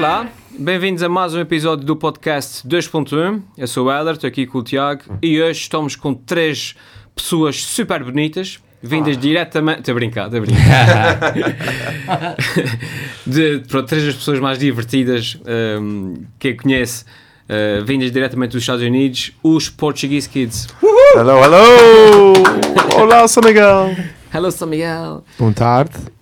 Olá, bem-vindos a mais um episódio do podcast 2.1. Eu sou o Heller, estou aqui com o Tiago e hoje estamos com três pessoas super bonitas, vindas diretamente. Estou a brincar, estou a brincar. de, pronto, três das pessoas mais divertidas um, que eu conheço, uh, vindas diretamente dos Estados Unidos, os Portuguese Kids. Hello, hello! Olá, São Miguel! Hello, São Miguel! Boa tarde.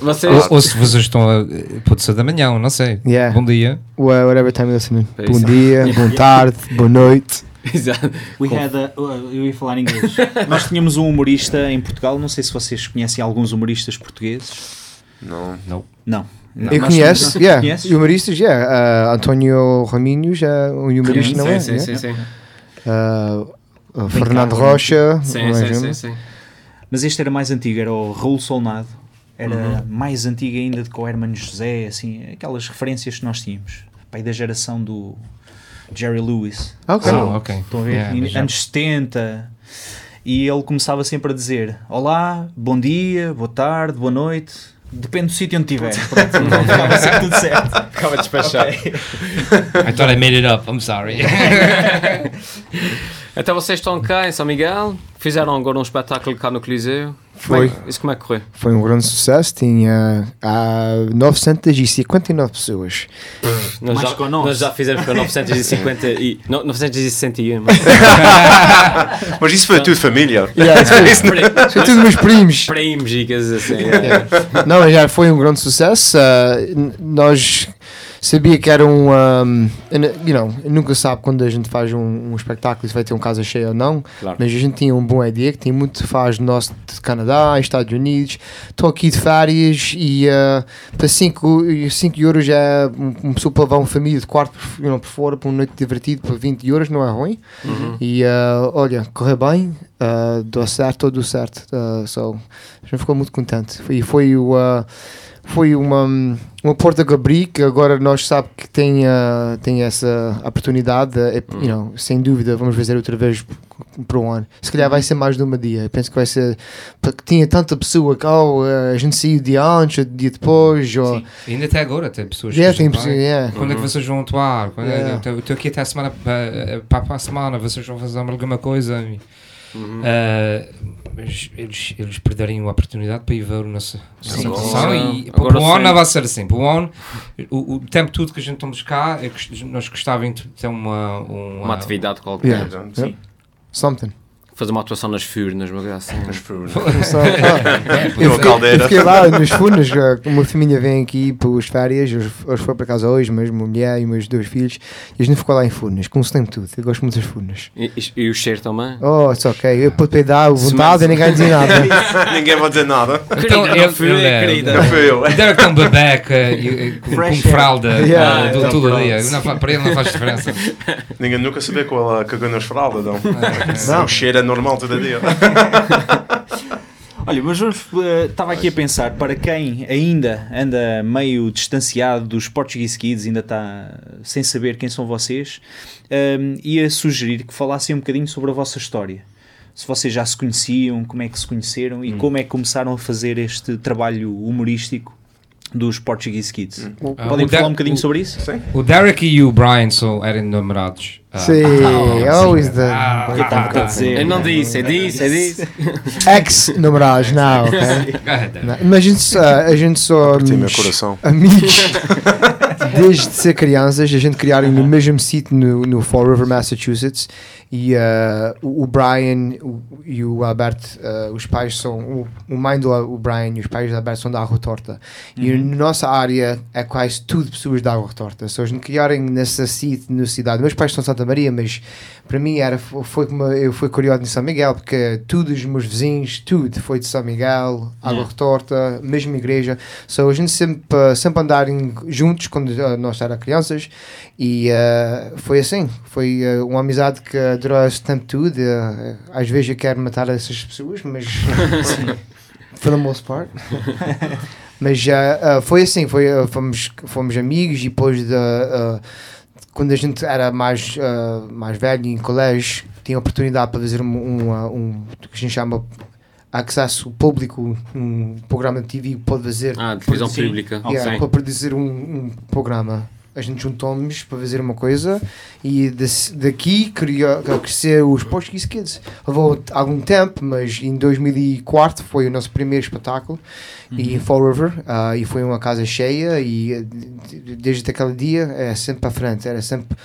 Vocês. Ou, ou se vocês estão a. Pode ser da manhã, não sei. Yeah. Bom dia. Wha- Whatever time you're listening. É Bom dia, boa tarde, boa noite. Exato. We had a- eu ia falar em inglês. Nós tínhamos um humorista em Portugal, não sei se vocês conhecem alguns humoristas portugueses. Não. Não. Eu Nós- conheço, yeah. Conheces? Humoristas, yeah. Uh, António Raminhos é um humorista, não é? sim, sim, sim, sim. Uh, uh, Fernando Rocha. Sim, sim, sim. Mas este era mais antigo, era o Raul Solnado. Era Uhum. mais antigo ainda do que o Hermano José, assim, aquelas referências que nós tínhamos. Pai da geração do Jerry Lewis. Ok. Ok. Estão a ver? Yeah, E mas já- anos 70. E ele começava sempre a dizer: Olá, bom dia, boa tarde, boa noite. Depende do sítio onde estiver. Pronto, então ficava sempre tudo certo. Acaba de despachar. Ok. I thought I made it up, I'm sorry. Então vocês estão cá em São Miguel, fizeram agora um espetáculo cá no Coliseu. Foi. Como é- Isso como é que correu? Foi um grande sucesso. Tinha uh, 959 pessoas. Nós Mais já, nós já fizemos para 950 e, no- 961. mas- Mas isso foi tudo família. Yeah, isso foi, isso foi tudo meus primos. Primos e coisas assim. é. Não, já foi um grande sucesso. Uh, nós sabia que era um, um, you know, nunca sabe quando a gente faz um, um espetáculo se vai ter um casa cheio ou não, Claro. mas a gente tinha um bom ideia que tem muito faz nosso de Canadá, Estados Unidos. Estou aqui de férias e uh, para 5 euros é um- uma pessoa para levar uma família de quarto you know, por fora para uma noite divertida por 20 euros, não é ruim. Uhum. E uh, olha, correu bem, uh, deu certo, tudo certo. Uh, so, a gente ficou muito contente. E foi, o, uh, foi uma, uma porta que abri que agora nós sabemos que tem, uh, tem essa oportunidade. uh, e, you know, sem dúvida, vamos fazer outra vez para o ano. Se calhar vai ser mais de uma dia. Eu penso que vai ser. Porque tinha tanta pessoa que oh, uh, a gente saiu dia antes, ou dia depois. Ou, Sim. Ainda até agora tem pessoas yeah, que tem yeah. Quando é que vocês vão atuar? Quando é- Yeah. eu Estou aqui até a semana para, para a semana, vocês vão fazer alguma coisa. E, Uhum. mas eles, eles perderiam a oportunidade para ir ver a nossa, nossa Sim. atuação Agora- e para o ano sim. não vai ser assim. Para o ano, o, o tempo todo que a gente estamos cá, é que nós gostávamos de ter uma, uma, Uma atividade qualquer. Yeah. Sim. Something. Fazer uma atuação nas Furnas, uma coisa assim. Mas foi- So, ah, E uma Eu fiquei lá nos uh, uma família vem aqui para as férias, hoje, hoje foi para casa hoje, mas uma mulher e meus dois filhos, e a gente ficou lá em Furnas, com tempo tudo, eu gosto muito das Furnas. E, e- o cheiro também? Oh, it's ok, eu pude peidar à vontade Se- e ninguém dizia nada. Ninguém vai dizer nada. Então, não fui, é- querida. Não fui eu. Deve ter um bebeca com, com fralda Yeah, ah, do- todo pronto. dia. Não fa- para ele não faz diferença. Ninguém nunca sabia que ela cagou nas fraldas, não. Não. O cheiro é normal todo dia. Olha, mas eh, estava aqui a pensar, para quem ainda anda meio distanciado dos Portuguese Kids, ainda está sem saber quem são vocês, ehm, ia sugerir que falassem um bocadinho sobre a vossa história. Se vocês já se conheciam, como é que se conheceram e como é que começaram a fazer este trabalho humorístico dos Portuguese Kids. Ah, Podem falar um bocadinho o- sobre isso? O Derek e o Brian são, eram namorados. Ah, Sim, always the Ah, Eu estava a dizer. Eu não disse, é disse, é disse. ex-namorados, não, ok? Não, Mas a gente, só- a gente só Partiu meu somos coração. amigos desde ser crianças, a gente criaram no mesmo sítio no, no Fall River, Massachusetts. E uh, o o Brian o- e o Alberto, uh, os pais são. O, o mãe do o Brian e os pais do Alberto são da Água Torta. E na nossa área é quase tudo pessoas da Água Torta. Se eles não criarem nessa cidade. Meus pais são de Santa Maria, mas para mim era, foi como eu fui criado em São Miguel, porque tudo os meus vizinhos, tudo foi de São Miguel, Água Yeah. Retorta, mesma igreja. So, a gente sempre, uh, sempre andarem juntos quando nós éramos crianças e uh, foi assim. Foi uma amizade que esse tempo tudo. Uh, às vezes eu quero matar essas pessoas, mas for the most part. mas uh, uh, foi assim, foi, uh, fomos, fomos amigos e depois de, uh, quando a gente era mais, mais velho em colégio, tinha oportunidade para fazer um, um, um que a gente chama acesso público, um programa de TV pode fazer, Ah, televisão pública. yeah, Sim. pode produzir um, um programa. A gente juntou-nos para fazer uma coisa e desse- daqui queria crescer os Portuguese Kids. Levou algum tempo, mas em 2004 foi o nosso primeiro espetáculo e em Fall River ah, e foi uma casa cheia e eh, de- desde aquele dia é sempre para frente, era sempre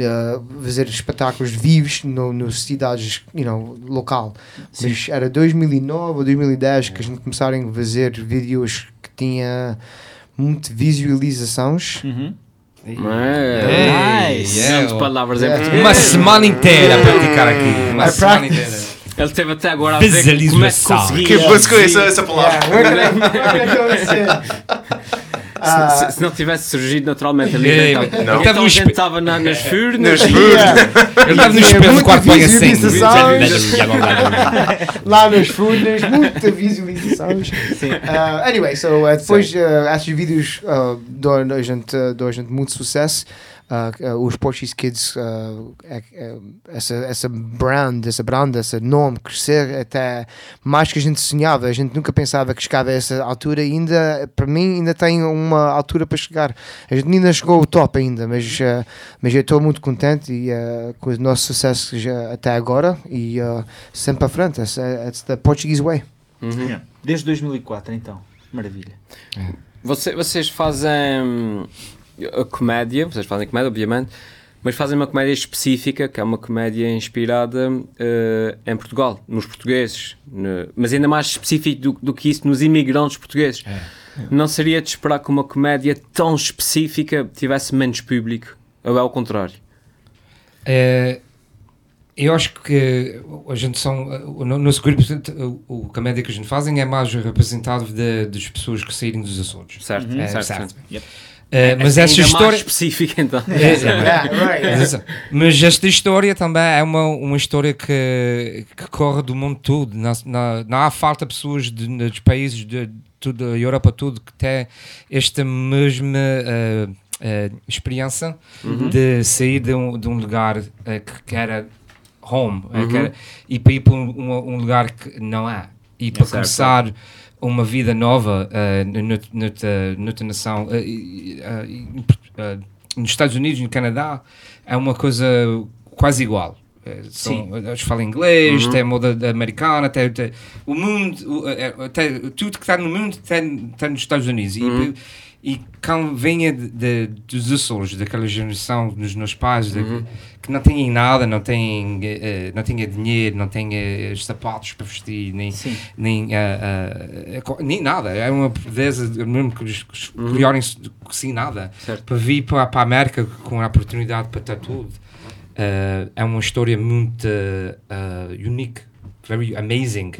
ah, fazer espetáculos vivos no, cidades, you know, local. Mas era 2009 ou 2010 que a gente começaram a fazer vídeos que tinha muito visualizações. Uhum. É. Nice. Milhões de palavras em Yeah. português. Uma semana inteira a praticar aqui. Uma I semana practice. inteira. Ele teve até agora a ver como é que conseguia. Que busca essa, essa palavra. Yeah, Se, se não tivesse surgido naturalmente ali, É, então, não. então Estava a no gente espe- estava na- nas furnas. Nas yeah. Ele estava no espelho do quarto bem assim. lá nas furnas, muita visualizações. Uh, anyway, so, uh, depois uh, esses vídeos uh, dão a gente, uh, dão a gente muito sucesso. Uh, os Portuguese Kids, uh, é- é- essa, essa brand, essa brand, esse nome crescer até mais que a gente sonhava. A gente nunca pensava que chegava a essa altura e ainda, para mim, ainda tem uma altura para chegar. A gente ainda chegou ao top ainda, mas, uh, mas eu estou muito contente e, uh, com o nosso sucesso já até agora e uh, sempre para frente. It's, it's the Portuguese way. Uhum. Yeah. Desde 2004, então. Maravilha. Você- vocês fazem a comédia, vocês fazem comédia, obviamente, mas fazem uma comédia específica, que é uma comédia inspirada eh, em Portugal, nos portugueses, ne- mas ainda mais específico do, do que isso, nos imigrantes portugueses. Não seria de esperar que uma comédia tão específica tivesse menos público, ou é ao contrário? É, eu acho que a gente são o no- nosso grupo o, o comédia que a gente fazem é mais representado das pessoas que saírem dos Açores Certo, É, certo, certo. certo. É, mas Ainda essa história específica, então. É, é. Mas esta história também é uma, uma história que, que corre do mundo todo. Não, há falta de pessoas de, dos países de, toda a Europa todo que têm esta mesma eh, eh, experiência de sair de um, de um lugar eh, que, que era home eh, que era- e para ir para um, um- lugar que não há. E para certo. começar uma vida nova noutra, noutra nação. eh, nos Estados Unidos, no Canadá, é uma coisa quase igual. Eh, São, eles falam inglês, tem a moda americana, tem, tem- o mundo, eh, tem- tudo que está no mundo tem, tem nos Estados Unidos. E, e quem venha de, de- dos Açores, daquela geração dos meus pais, de- que não têm nada, não têm, eh, não têm dinheiro, não têm os sapatos para vestir, nem, Sim. nem, co- nem nada. É uma pobreza mesmo que eles escolherem sem nada Certo. para vir para, para a América com a oportunidade para ter tudo. Ah, é uma história muito ah, unique, very amazing.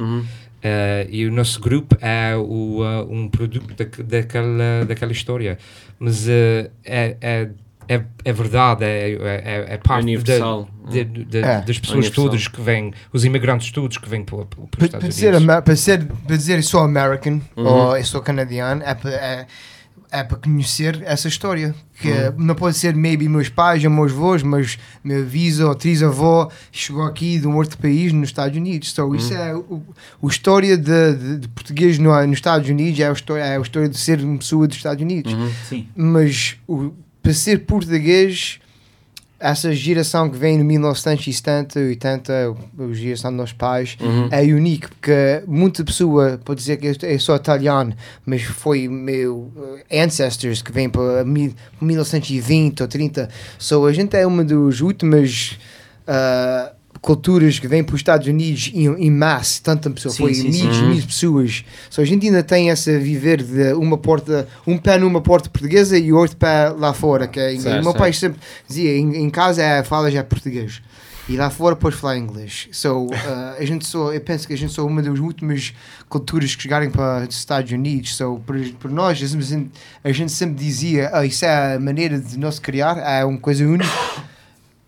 Ah, e o nosso grupo é o, um produto da, daquela, daquela história. Mas é, é, é, é verdade, é, é, é parte Universal. da- de- de- É. das pessoas Universal. todas que vêm, os imigrantes todos que vêm para, para, os Para, Estados para dizer, Unidos. para, ser, para dizer sou American ou eu sou canadiano é para, é, para conhecer essa história. Que não pode ser, maybe, meus pais ou meus avós, mas meu avisa ou trisavó chegou aqui de um outro país nos Estados Unidos. So, isso é o, o história de, de, de português no, nos Estados Unidos, é a, história, é a história de ser uma pessoa dos Estados Unidos. Sim. Mas o, para ser português, essa geração que vem de 1970, 80, a geração dos nossos pais, é único, porque muita pessoa pode dizer que eu- sou italiano, mas foi meu eh, ancestors que vêm para mil- 1920 ou 30. So, a gente é uma das últimas ah, culturas que vêm para os Estados Unidos em, em massa, tanta pessoa, Sim, foi sim, mil, sim. mil pessoas. So, a gente ainda tem essa viver de uma porta, um pé numa porta portuguesa e outro pé lá fora. Que é, Certo, meu pai sempre dizia: em, em casa é, fala já português. E lá fora podes falar inglês. So, uh, a gente só, eu penso que a gente sou uma das últimas culturas que chegarem para os Estados Unidos. So, para, para nós, a gente, a gente sempre dizia: "Ah, Isso é a maneira de nós criar, é uma coisa única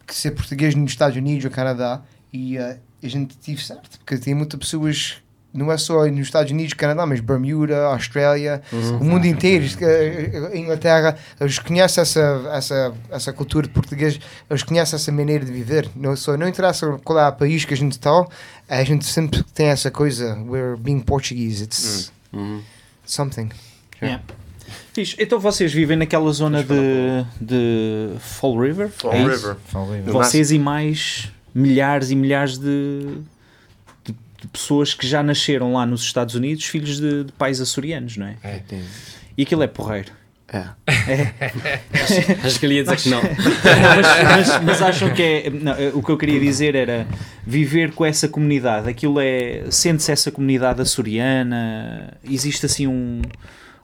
que ser português nos Estados Unidos ou Canadá. E uh, a gente tive certo, porque tem muitas pessoas não é só nos Estados Unidos, Canadá, mas Bermuda, Austrália, Uhum. o mundo inteiro, eh, a Inglaterra, eles conhecem essa, essa, essa cultura de português, eles conhecem essa maneira de viver. Não, só, não interessa qual é o país que a gente está, a gente sempre tem essa coisa, we're being Portuguese, it's Uhum. something. Yeah. Fixe. Então vocês vivem naquela zona de, de Fall River? Fall É? River. Falei, No Vocês e mais milhares e milhares de, de- de pessoas que já nasceram lá nos Estados Unidos, filhos de, de pais açorianos, não é? É. E aquilo é porreiro. É. Acho que ele ia dizer que não. mas, mas- mas acham que é. não, eh, o que eu queria dizer era viver com essa comunidade. Aquilo é. Sente-se essa comunidade açoriana? Existe assim um,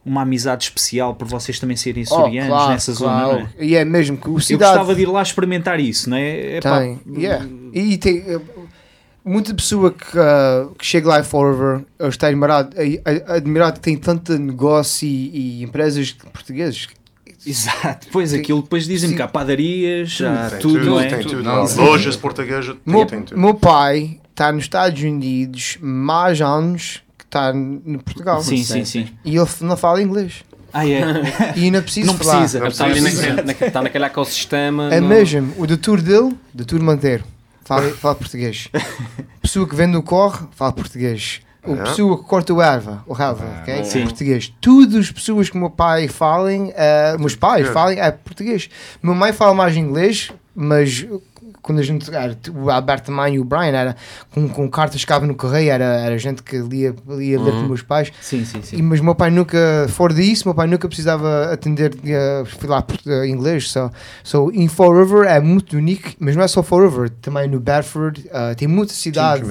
uma amizade especial por vocês também serem açorianos nessa zona, não é? E é mesmo que o Eu cidade gostava de ir lá experimentar isso, não é? Epá, tem. Yeah. E tem eh, muita pessoa que, ah, que chega lá em Fall River eu está admirado, eh, eh, admirado que tem tanto negócio e, e empresas portuguesas. Exato, pois Sim. aquilo depois dizem Sim. que há padarias, há Tem tudo, tudo, é? tem tudo. Não. Lojas portuguesas, Meu, tem tudo. meu pai está nos Estados Unidos mais anos está em Portugal. Sim, sim, sim. E ele não fala inglês. Ah, é? E ainda precisa Não falar. precisa. Está ali naquele, está naquele ecossistema. É no- mesmo. O doutor dele, doutor Monteiro, fala, fala português. pessoa que vende o corre, fala português. O Ah. pessoa que corta o erva, o relva, ok? Sim. Português. Todas as pessoas que o meu pai falem, eh, meus pais falem, é português. Meu mãe fala mais inglês, mas quando a gente era, o Alberto também e o Brian era com, com cartas que estavam no correio, era, era gente que lia, lia ler com meus pais. Sim, sim, E, sim. mas meu pai nunca, fora disso, meu pai nunca precisava atender uh, falar portu- uh, inglês. So, so, em Fall River é muito único, mas não é só Fall River, também no Bedford, uh, tem muita cidade.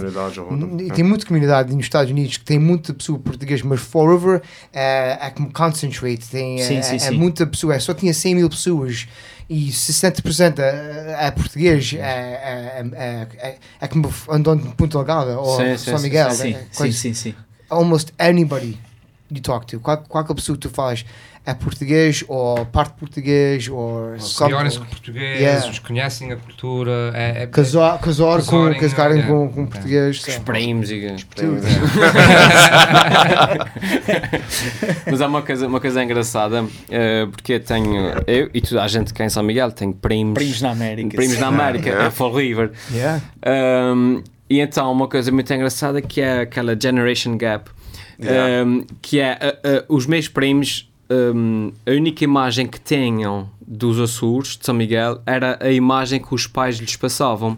e Tem muita comunidade nos Estados Unidos que tem muita pessoa portuguesa, mas Fall River é, é como concentrate, tem, Sim, é, sim, é sim. muita pessoa, é, só tinha 100 mil pessoas e 60% é, é português, é, é, é, é, é como andando de Punta Delgada ou Sim, São sim, Miguel. Sim, é sim, sim, sim. almost anybody you talk to, qual, qualquer pessoa que tu falas é português ou parte português ou Criarem-se com português, Yeah. os conhecem a cultura. É, é, Casar, casar com, Casarem, yeah. com, com português. Os primos e. Tudo. Mas há uma coisa, uma coisa engraçada, eh, porque eu tenho, eu e toda a gente cá em São Miguel tem primos, Primos na América. primos na América, Yeah. é Fall River. Yeah. Um, e então, uma coisa muito engraçada que é aquela Generation Gap, Yeah. um, que é uh, uh, os meus primos, um, a única imagem que tenham dos Açores, de São Miguel, era a imagem que os pais lhes passavam.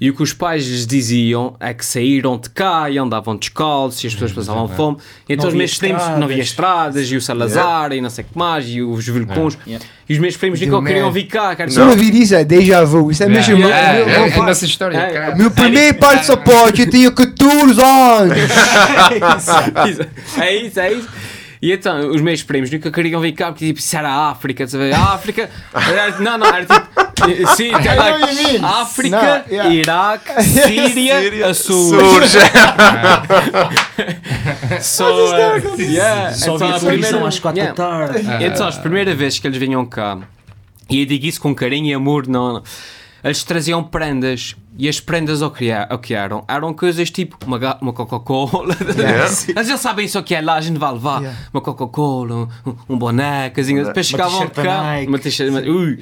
E o que os pais lhes diziam é que saíram de cá e andavam descalços e as pessoas passavam fome. E então Não os meus primos não havia estradas. e o Salazar e não sei o que mais e os Vilcons. Yeah. E os meus primos nunca queriam vir cá. Quer Se eu ouvir isso é déjà vu. Isso é Yeah, mesmo. yeah, meu- é, meu- é, meu- é nossa história. É. Meu primeiro passaporte eu tinha 14 anos. é isso, é isso. E então, os meus primos nunca queriam vir cá porque tipo, isso era a África, sabe? A África. Era, não, não, era tipo. Sim, like, mean. África, Não, yeah. Iraque, Síria, Síria, Açores. Surge. So, uh, yeah, Só então, a primeira- às 4 yeah. da tarde. Então, as primeiras vezes que eles vinham cá, e eu digo isso com carinho e amor, não, não. Eles traziam prendas e as prendas ao que, ao que eram eram coisas tipo uma, uma Coca-Cola. Mas eles sabem isso que é lá, a gente vai levar Yeah. uma Coca-Cola, um, um boné, casinha. Depois chegavam cá, uma Ui.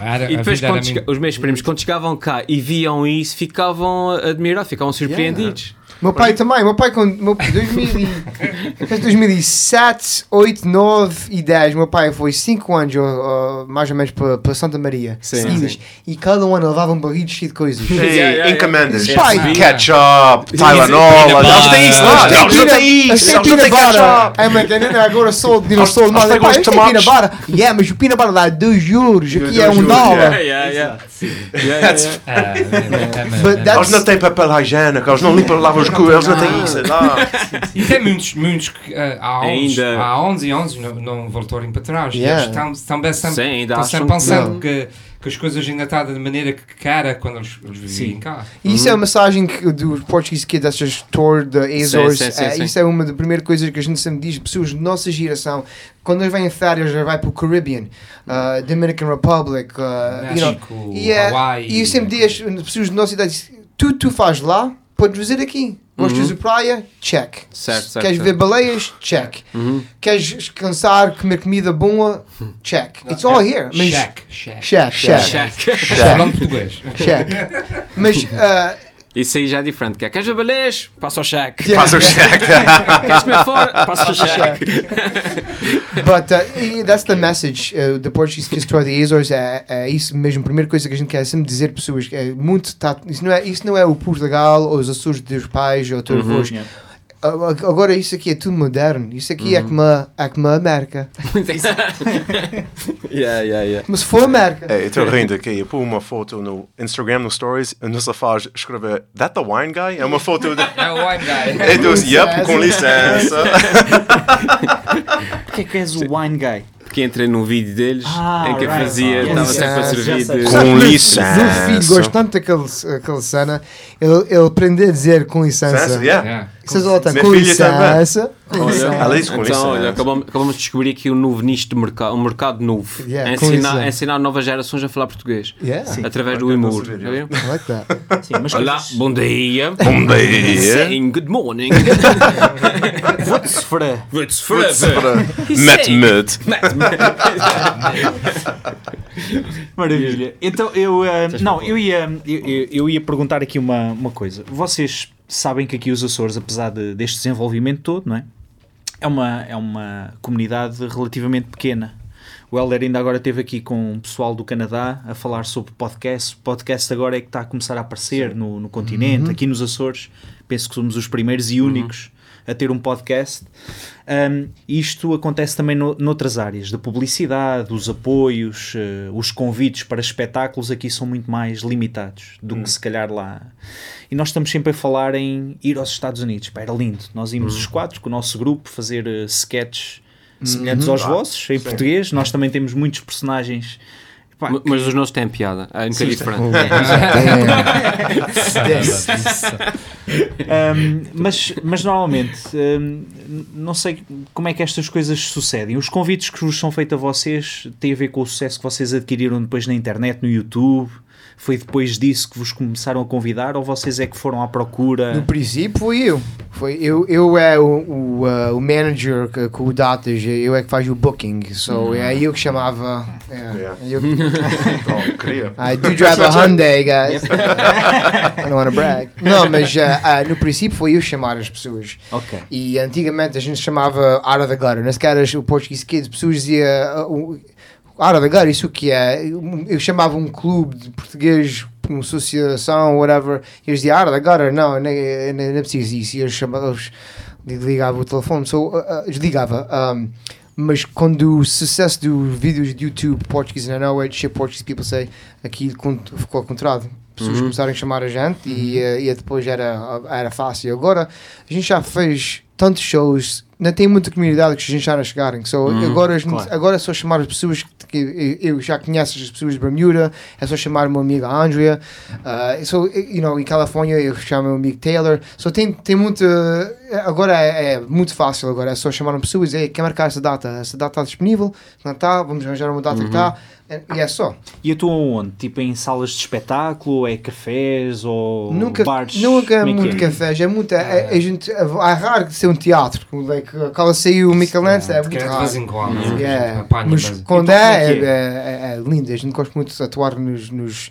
Ah, era- E depois quando os meus primos, quando chegavam cá e viam isso, ficavam admirados, ficavam surpreendidos. Meu pai também, meu pai com meu, 2000 e- 2007, 8, 9 e 10, meu pai foi 5 anos ó, mais ou menos para, para Santa Maria Sim, seguidas, sim. e cada um ano levava um barril cheio de coisas. Yeah, Ei, yeah, encomendas. yeah. Pai. Ketchup, Tylenol. Eles têm isso lá. Eles não têm isso. Eles não têm ketchup. É, mas agora sou de eles mas pai, isto é butter. Yeah, mas o peanut butter dá 2 euros, aqui é 1 euros, dólar. Yeah, yeah, yeah. Yeah, yeah, yeah. Ah, é, é, é, é, Eles não têm papel higiênico. Eles não limpam, lavam os cu. Eles não têm isso. Lá. E tem muitos, muitos que ah, há 11, Ainda- há 11 e 11 não, não voltarem para trás. E Yeah. eles estão, estão bem sempre, Sim, ainda estão sempre que pensando que, que as coisas ainda estão da maneira que cara quando eles, eles viviam Sim. cá. E Isso é uma mensagem que, do Portuguese Kids, essas tour da Azores. sim, sim, eh. Isso é uma das primeiras coisas que a gente sempre diz. Pessoas da nossa geração, quando eles vêm em férias, já vai para o Caribbean, uh, Dominican Republic, uh, you know, México, e, eh, Hawaii. e eu sempre digo às pessoas da nossa idade: tu, tu fazes lá, podes fazer aqui. Gostas de praia? Check. Certo, certo, Queres certo. ver baleias? Check. Queres descansar, comer comida boa? Check. It's all here. Mas, Check, check. Check, check, Check. Falando português. check. Mas, uh, Isso aí já é diferente. que é, Queres ver balés? Passa o cheque. yeah. Faz o cheque. Queres comer fora? Passa o cheque. But uh, e that's the message. Uh, the Portuguese Kids Tour the Azores é, é isso mesmo. A primeira coisa que a gente quer sempre dizer para pessoas é muito. Tá, isso, não é, isso não é o Portugal ou os Açores dos pais ou teus avós. Yeah. A- a- Agora isso aqui é tudo moderno. Isso aqui é como a, é como a América. yeah, yeah, yeah. Mas se for América. É, eu estou rindo aqui. Eu pus uma foto no Instagram, no Stories, e nos faz escrever That the wine guy? É uma foto de... É o wine guy. É dos, yep, com licença. Porquê que és o wine guy? Porque entrei num vídeo deles Ah, em que eu right. fazia, estava sempre a servir de. Com mas licença. Meu filho gosta tanto daquele, aquele cena. Ele, ele aprende a dizer com licença. Licença, yeah. Yeah. Vocês Minha com filha também. licença. Olha, licença. Ela diz com licença. então, olha, acabamos, acabamos de descobrir aqui um novo nicho de mercado, um mercado novo. Yeah, É ensinar, é ensinar novas gerações a falar português. Yeah, Através do Ok, humor. like. Sim, mas Olá, bom dia. Bom dia. Saying good morning. Vou-te sofrer. What's Met mut. Maravilha. Então eu ah, não, eu ia eu- eu ia perguntar aqui uma, uma coisa. Vocês sabem que aqui os Açores, apesar de- deste desenvolvimento todo, não é? É uma é uma comunidade relativamente pequena. O Helder ainda agora esteve aqui com o pessoal do Canadá a falar sobre podcast. O podcast agora é que está a começar a aparecer no, no continente, aqui nos Açores. Penso que somos os primeiros e únicos a ter um podcast. Um, isto acontece também no, noutras áreas, da publicidade, os apoios, eh, os convites para espetáculos aqui são muito mais limitados do que se calhar lá. E nós estamos sempre a falar em ir aos Estados Unidos. Pá, era lindo. Nós íamos os quatro com o nosso grupo fazer uh, sketches semelhantes aos vossos, em português. Nós também temos muitos personagens. Pá, Mas os nossos têm piada. É um bocadinho diferente. Mas, mas normalmente, um, não sei como é que estas coisas sucedem. Os convites que vos são feitos a vocês têm a ver com o sucesso que vocês adquiriram depois na internet, no YouTube? Foi depois disso que vos começaram a convidar ou vocês é que foram à procura? No princípio fui eu. Foi eu, eu é o, o, uh, o manager que- com o datas, eu é que faz o booking. So é eu que chamava. é, Yeah. eu- Oh, queria. I do drive a Hyundai, guys. I don't want to brag. Não, mas uh, uh, no princípio foi eu chamar as pessoas. Ok. E antigamente a gente chamava out of the gutter. Nas caras, o Portuguese Kids, pessoas diziam uh, the gutter, isso que é? Eu, eu chamava um clube de português, uma associação, whatever, e eles diziam the gutter, não, nem, nem, é preciso isso. E eles chamavam, eles ligavam o telefone, so, uh, uh, desligava. Um, mas quando o sucesso dos vídeos de YouTube Portuguese, I know it, shit Portuguese people say, aqui ficou ao contrário. Pessoas começaram a chamar a gente e, eh, e depois era, era fácil. Agora a gente já fez tantos shows, não tem muita comunidade que a gente já não chegarem. So, agora, a gente- claro. agora é só chamar as pessoas que eu, eu já conheço as pessoas de Bermuda, é só chamar o meu amigo Andrea. Uh, so, you know, em Califórnia eu chamo o meu amigo Taylor. So, tem, tem muita. Agora é, é muito fácil. Agora é só chamar pessoas e quer marcar essa data. Essa data está disponível, não está, vamos arranjar uma data que está. E é só. E atuam onde? Tipo em salas de espetáculo, é cafés ou Nunca, bares? nunca é muito é? café, é muito. É, é, gente, é, é raro de ser um teatro. Like, quando saiu o Michelangelo, é Porque muito é de raro. vez em quando. Yeah. apanha, Mas mas- quando Então, é, é é, é? é, é lindo. A gente gosta muito de atuar nos, nos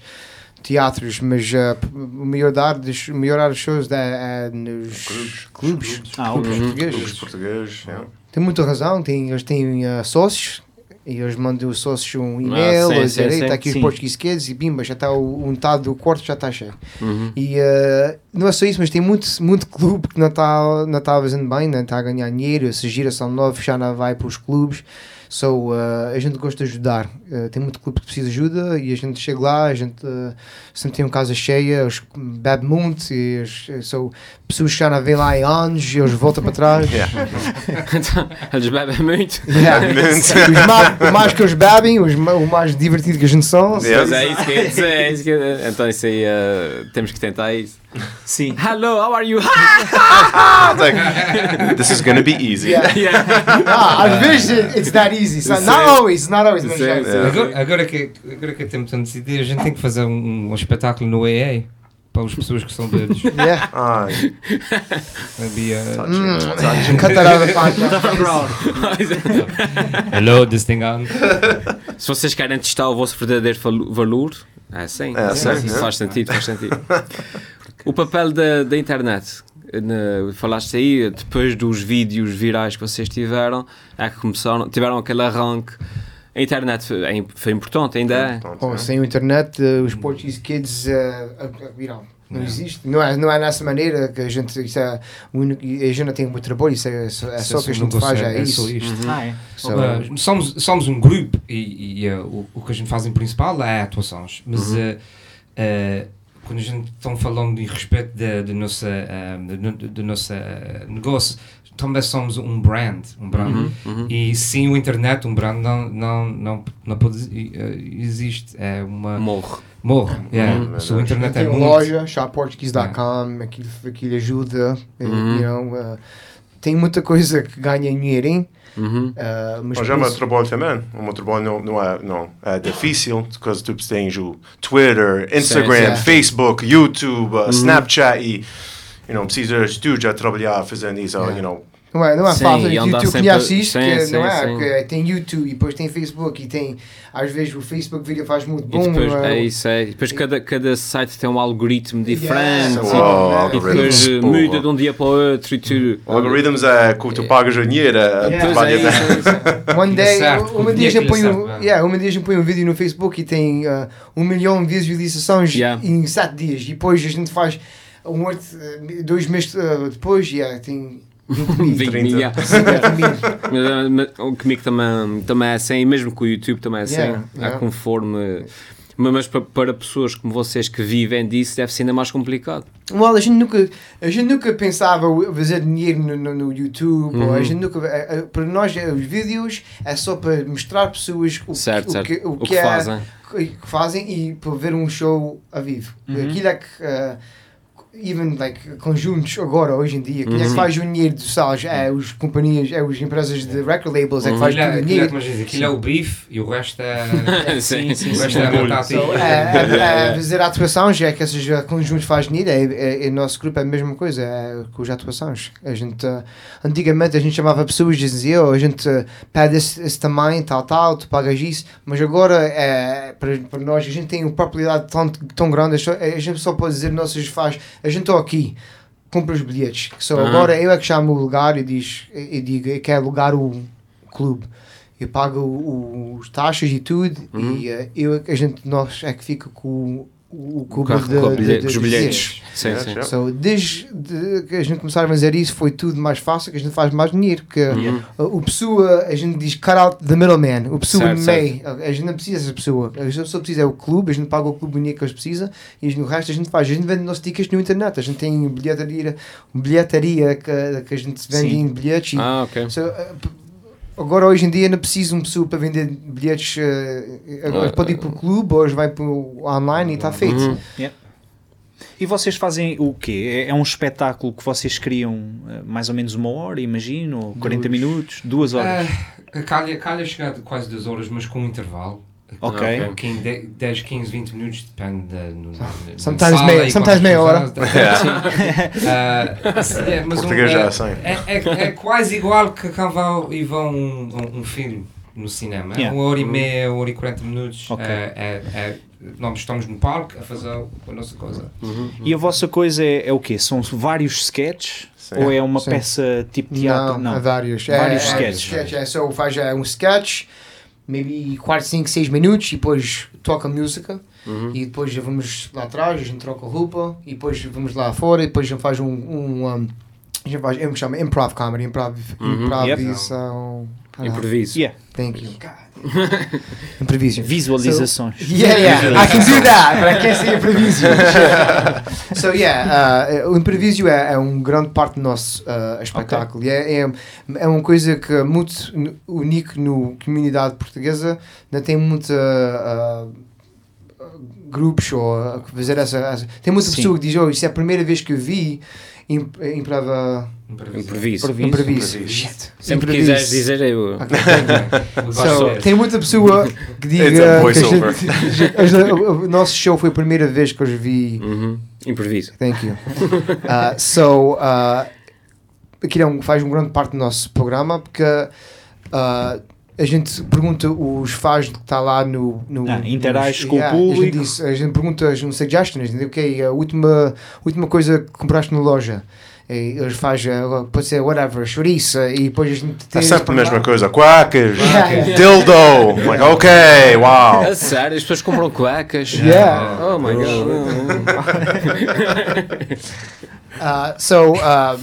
teatros, mas uh, o melhor dar dos, dar shows é, é nos clubes. Ah, ok. clubes portugueses. Clubes portugueses. yeah. Tem muita razão, tem, eles têm uh, sócios. E eles mandam os sócios um e-mail, sim, a dizer, "Ei, sim, está aqui sim. os Portuguese Kids e bimba, já está o, o metade do quarto já está cheio. Uhum. E uh, não é só isso, mas tem muito, muito clube que não está não tá fazendo bem, não está a ganhar dinheiro, essa geração nova já não vai para os clubes. So, uh, a gente gosta de ajudar. Uh, tem muito clube que precisa de ajuda e a gente chega lá, a gente uh, sempre tem uma casa cheia, eles bebem muito e so, pessoas que já não vêm lá em anos e eles voltam para trás. Yeah. Eles bebem muito. Yeah. os mais, o mais que eles bebem, os, o mais divertido que a gente são. Yeah. Mas é isso que eu ia dizer, é isso que eu- Então isso aí eh, temos que tentar isso. Sim. Hello, how are you? It's like, this is gonna be easy. Yeah. Ah, às vezes it- it's that easy. So, not always, not always. Agora, agora, que, agora que temos a decidir, a gente tem que fazer um, um espetáculo no AA para as pessoas que são dedos. Yeah. Ai, Havia. Hum, Catarada página. Hello, this thing on. Se vocês querem testar o vosso verdadeiro valor, é sim. É sim, assim, isso é. faz sentido, faz sentido. o papel da, da internet. Na- falaste aí, depois dos vídeos virais que vocês tiveram, é que começaram, tiveram aquele arranque. A internet foi, é importante, ainda é. Portanto, Oh, sem o internet, eh, os Portuguese Kids eh, eh, viram. Não existe, não é, não é nessa maneira que a gente, isso é, o único- a gente não tem muito trabalho, isso é, só- é só o que a gente faz, é isso. isto. Ah, é. So, Uh, somos, somos um grupo e, e, uh, o, o que a gente faz em principal é atuações, mas uh, uh, quando a gente está falando em respeito da da nossa, uh, do, do- do nosso uh, negócio, também somos um brand, um brand. E sem o internet, um brand não, não, não, não pode uh, existe. É uma Morre. morre. Yeah. Uhum. Se o internet é tem muito. loja, shopportuguese.com, aquilo, aquilo ajuda, eh, you know, eh, tem muita coisa que ganha dinheiro, hein? Uhum. Eh, mas Mas é um isso- trabalho também. Um trabalho não, não, é, não é difícil, porque tu tens o Twitter, Instagram, sim. Facebook, YouTube, uh, Snapchat e you know, precisas tu já trabalhar fazendo isso, Yeah. you know. Não é, não é Sim, fácil. e Tu, andar tu sempre- conheces isto, sim, que sim, não é? sim. Que tem YouTube e depois tem Facebook e tem. Às vezes o Facebook vídeo faz muito E bom. depois, eh, é isso, é. E depois cada, cada site tem um algoritmo diferente. E- Oh, e depois algoritmos, uh, porra. muda de um dia para o outro e tu. Algoritmos é que tu pagas o dinheiro, é, Yeah. tu é isso, é isso. One day, uma dia aquilo põe é um, yeah, uma dia a gente põe um vídeo no Facebook e tem uh, um milhão de visualizações Yeah. em sete dias e depois a gente faz um outro, uh, dois meses depois yeah, tem 20 mil, 20 30. mil, yeah. 50 mil. Mas, mas, uh, comigo também, também é assim, e mesmo com o YouTube também é assim, Yeah, é yeah. conforme. Mas, mas pa- para pessoas como vocês que vivem disso deve ser ainda mais complicado. Well, a gente nunca, a gente nunca pensava fazer dinheiro no, no, no YouTube, ou Uhum. a gente nunca, eh, eh, para nós os vídeos é só para mostrar a pessoas o, Certo, o certo. que, o O que, que é, fazem. que que fazem e para ver um show a vivo. Aquilo é que, uh, even like conjuntos agora, hoje em dia, quem é que Uhum. faz o dinheiro dos salas? É os companhias, é as empresas de record labels, é que faz Aquilo é, tudo o aquilo é, dinheiro. como a gente diz, aquilo é o brief e o resto é. Sim, sim, o sim. resto é a batata. So, e- é, é, é fazer atuações, é que esses uh, conjuntos fazem dinheiro, é, é, é, nosso grupo é a mesma coisa, é com as atuações. A gente, uh, antigamente a gente chamava pessoas e dizia, oh, a gente uh, pede esse, esse tamanho, tal, tal, tu pagas isso, mas agora é, para, para nós a gente tem uma propriedade tão, tão grande, é a gente só pode dizer, nossos faz, a gente está aqui. Compra os bilhetes. Aham. Agora eu é que chamo o lugar e, diz, e digo eu quero alugar o clube. Eu pago os taxas e tudo e eh, eu, é que- a gente, nós é que fica com o, o O clube carro de, com de- de- os de bilhetes. Sim, Yeah, sim. yeah. So, desde de- que a gente começar a fazer isso foi tudo mais fácil, que a gente faz mais dinheiro, porque Uhum. uh, o pessoa, a gente diz cut out the middleman, o pessoa Certo, meio, a gente não precisa dessa pessoa, a gente só precisa é o clube, a gente paga o clube o dinheiro que eles precisam e o resto a gente faz, a gente vende nossos tickets no internet, a gente tem bilhetaria, bilhetaria que, que a gente vende Sim. em bilhetes e Ah, ok. So, uh, p- agora hoje em dia não precisa uma pessoa para vender bilhetes. Uh, agora pode ir para o clube, hoje vai para o online e está feito. Uhum. E vocês fazem o quê? É- É um espetáculo que vocês criam eh, mais ou menos uma hora, imagino, ou 40 Duas. minutos, duas horas. Ah, calha, calha chegar quase duas horas, mas com um intervalo. Ok. ok. Um pouquinho, de- 10, 15, 20 minutos, depende da. No, Sometimes sala meia- sometimes meia hora. Ah, é, mas um, Português já assim. é, é, é quase igual que quando vão e vão um, um, um filme no cinema. Yeah. Uma hora e meia, uma hora e 40 minutos. Ok. É, é, é, nós estamos no palco a fazer a nossa coisa. E a vossa coisa é, é o quê? São vários sketches? Sim. Ou é uma Sim. peça tipo teatro? Não, Não. há vários. Vários é, sketches. É, sketch, é só faz é, um sketch, maybe 4, 5, 6 minutos e depois toca música. E depois já vamos lá atrás, a gente troca a roupa e depois vamos lá fora e depois a gente faz um. um, um a gente faz, é o que chama improv comedy, improv, improvisação. Improviso. Yeah. Thank you. Improviso. Visualizações. Yeah, yeah, I can do that, but I can't say improviso. so yeah, uh, o improviso é, é um grande parte do nosso uh, espetáculo. E É, é, é uma coisa que é muito única na comunidade portuguesa. Não tem muita uh, grupos ou uh, fazer essa, essa- Tem muita Sim. pessoa que diz: Oh, isso é a primeira vez que eu vi imp- improva. Improviso. Improviso. Improviso. Improviso. Shit. Sempre que Improviso. quiseres dizer, eu. Ok, thank you. So, tem muita pessoa que diga que a gente- o nosso show foi a primeira vez que eu os vi. Uhum. Improviso. Thank you. Uh, so, uh, aquilo é um- faz uma grande parte do nosso programa porque uh, a gente pergunta os fãs que está lá no. no Ah, interage com o A gente, público. diz- a gente pergunta as um suggestions, entendeu? ok, a última, última coisa que compraste na loja. E eles fazem, uh, pode ser whatever, chouriça, e depois a gente É tem. sempre a mesma coisa. Quackers, Yeah. dildo. Like, ok, wow. A sério, as pessoas compram cuecas. Yeah. Oh my god. Uh, so, uh,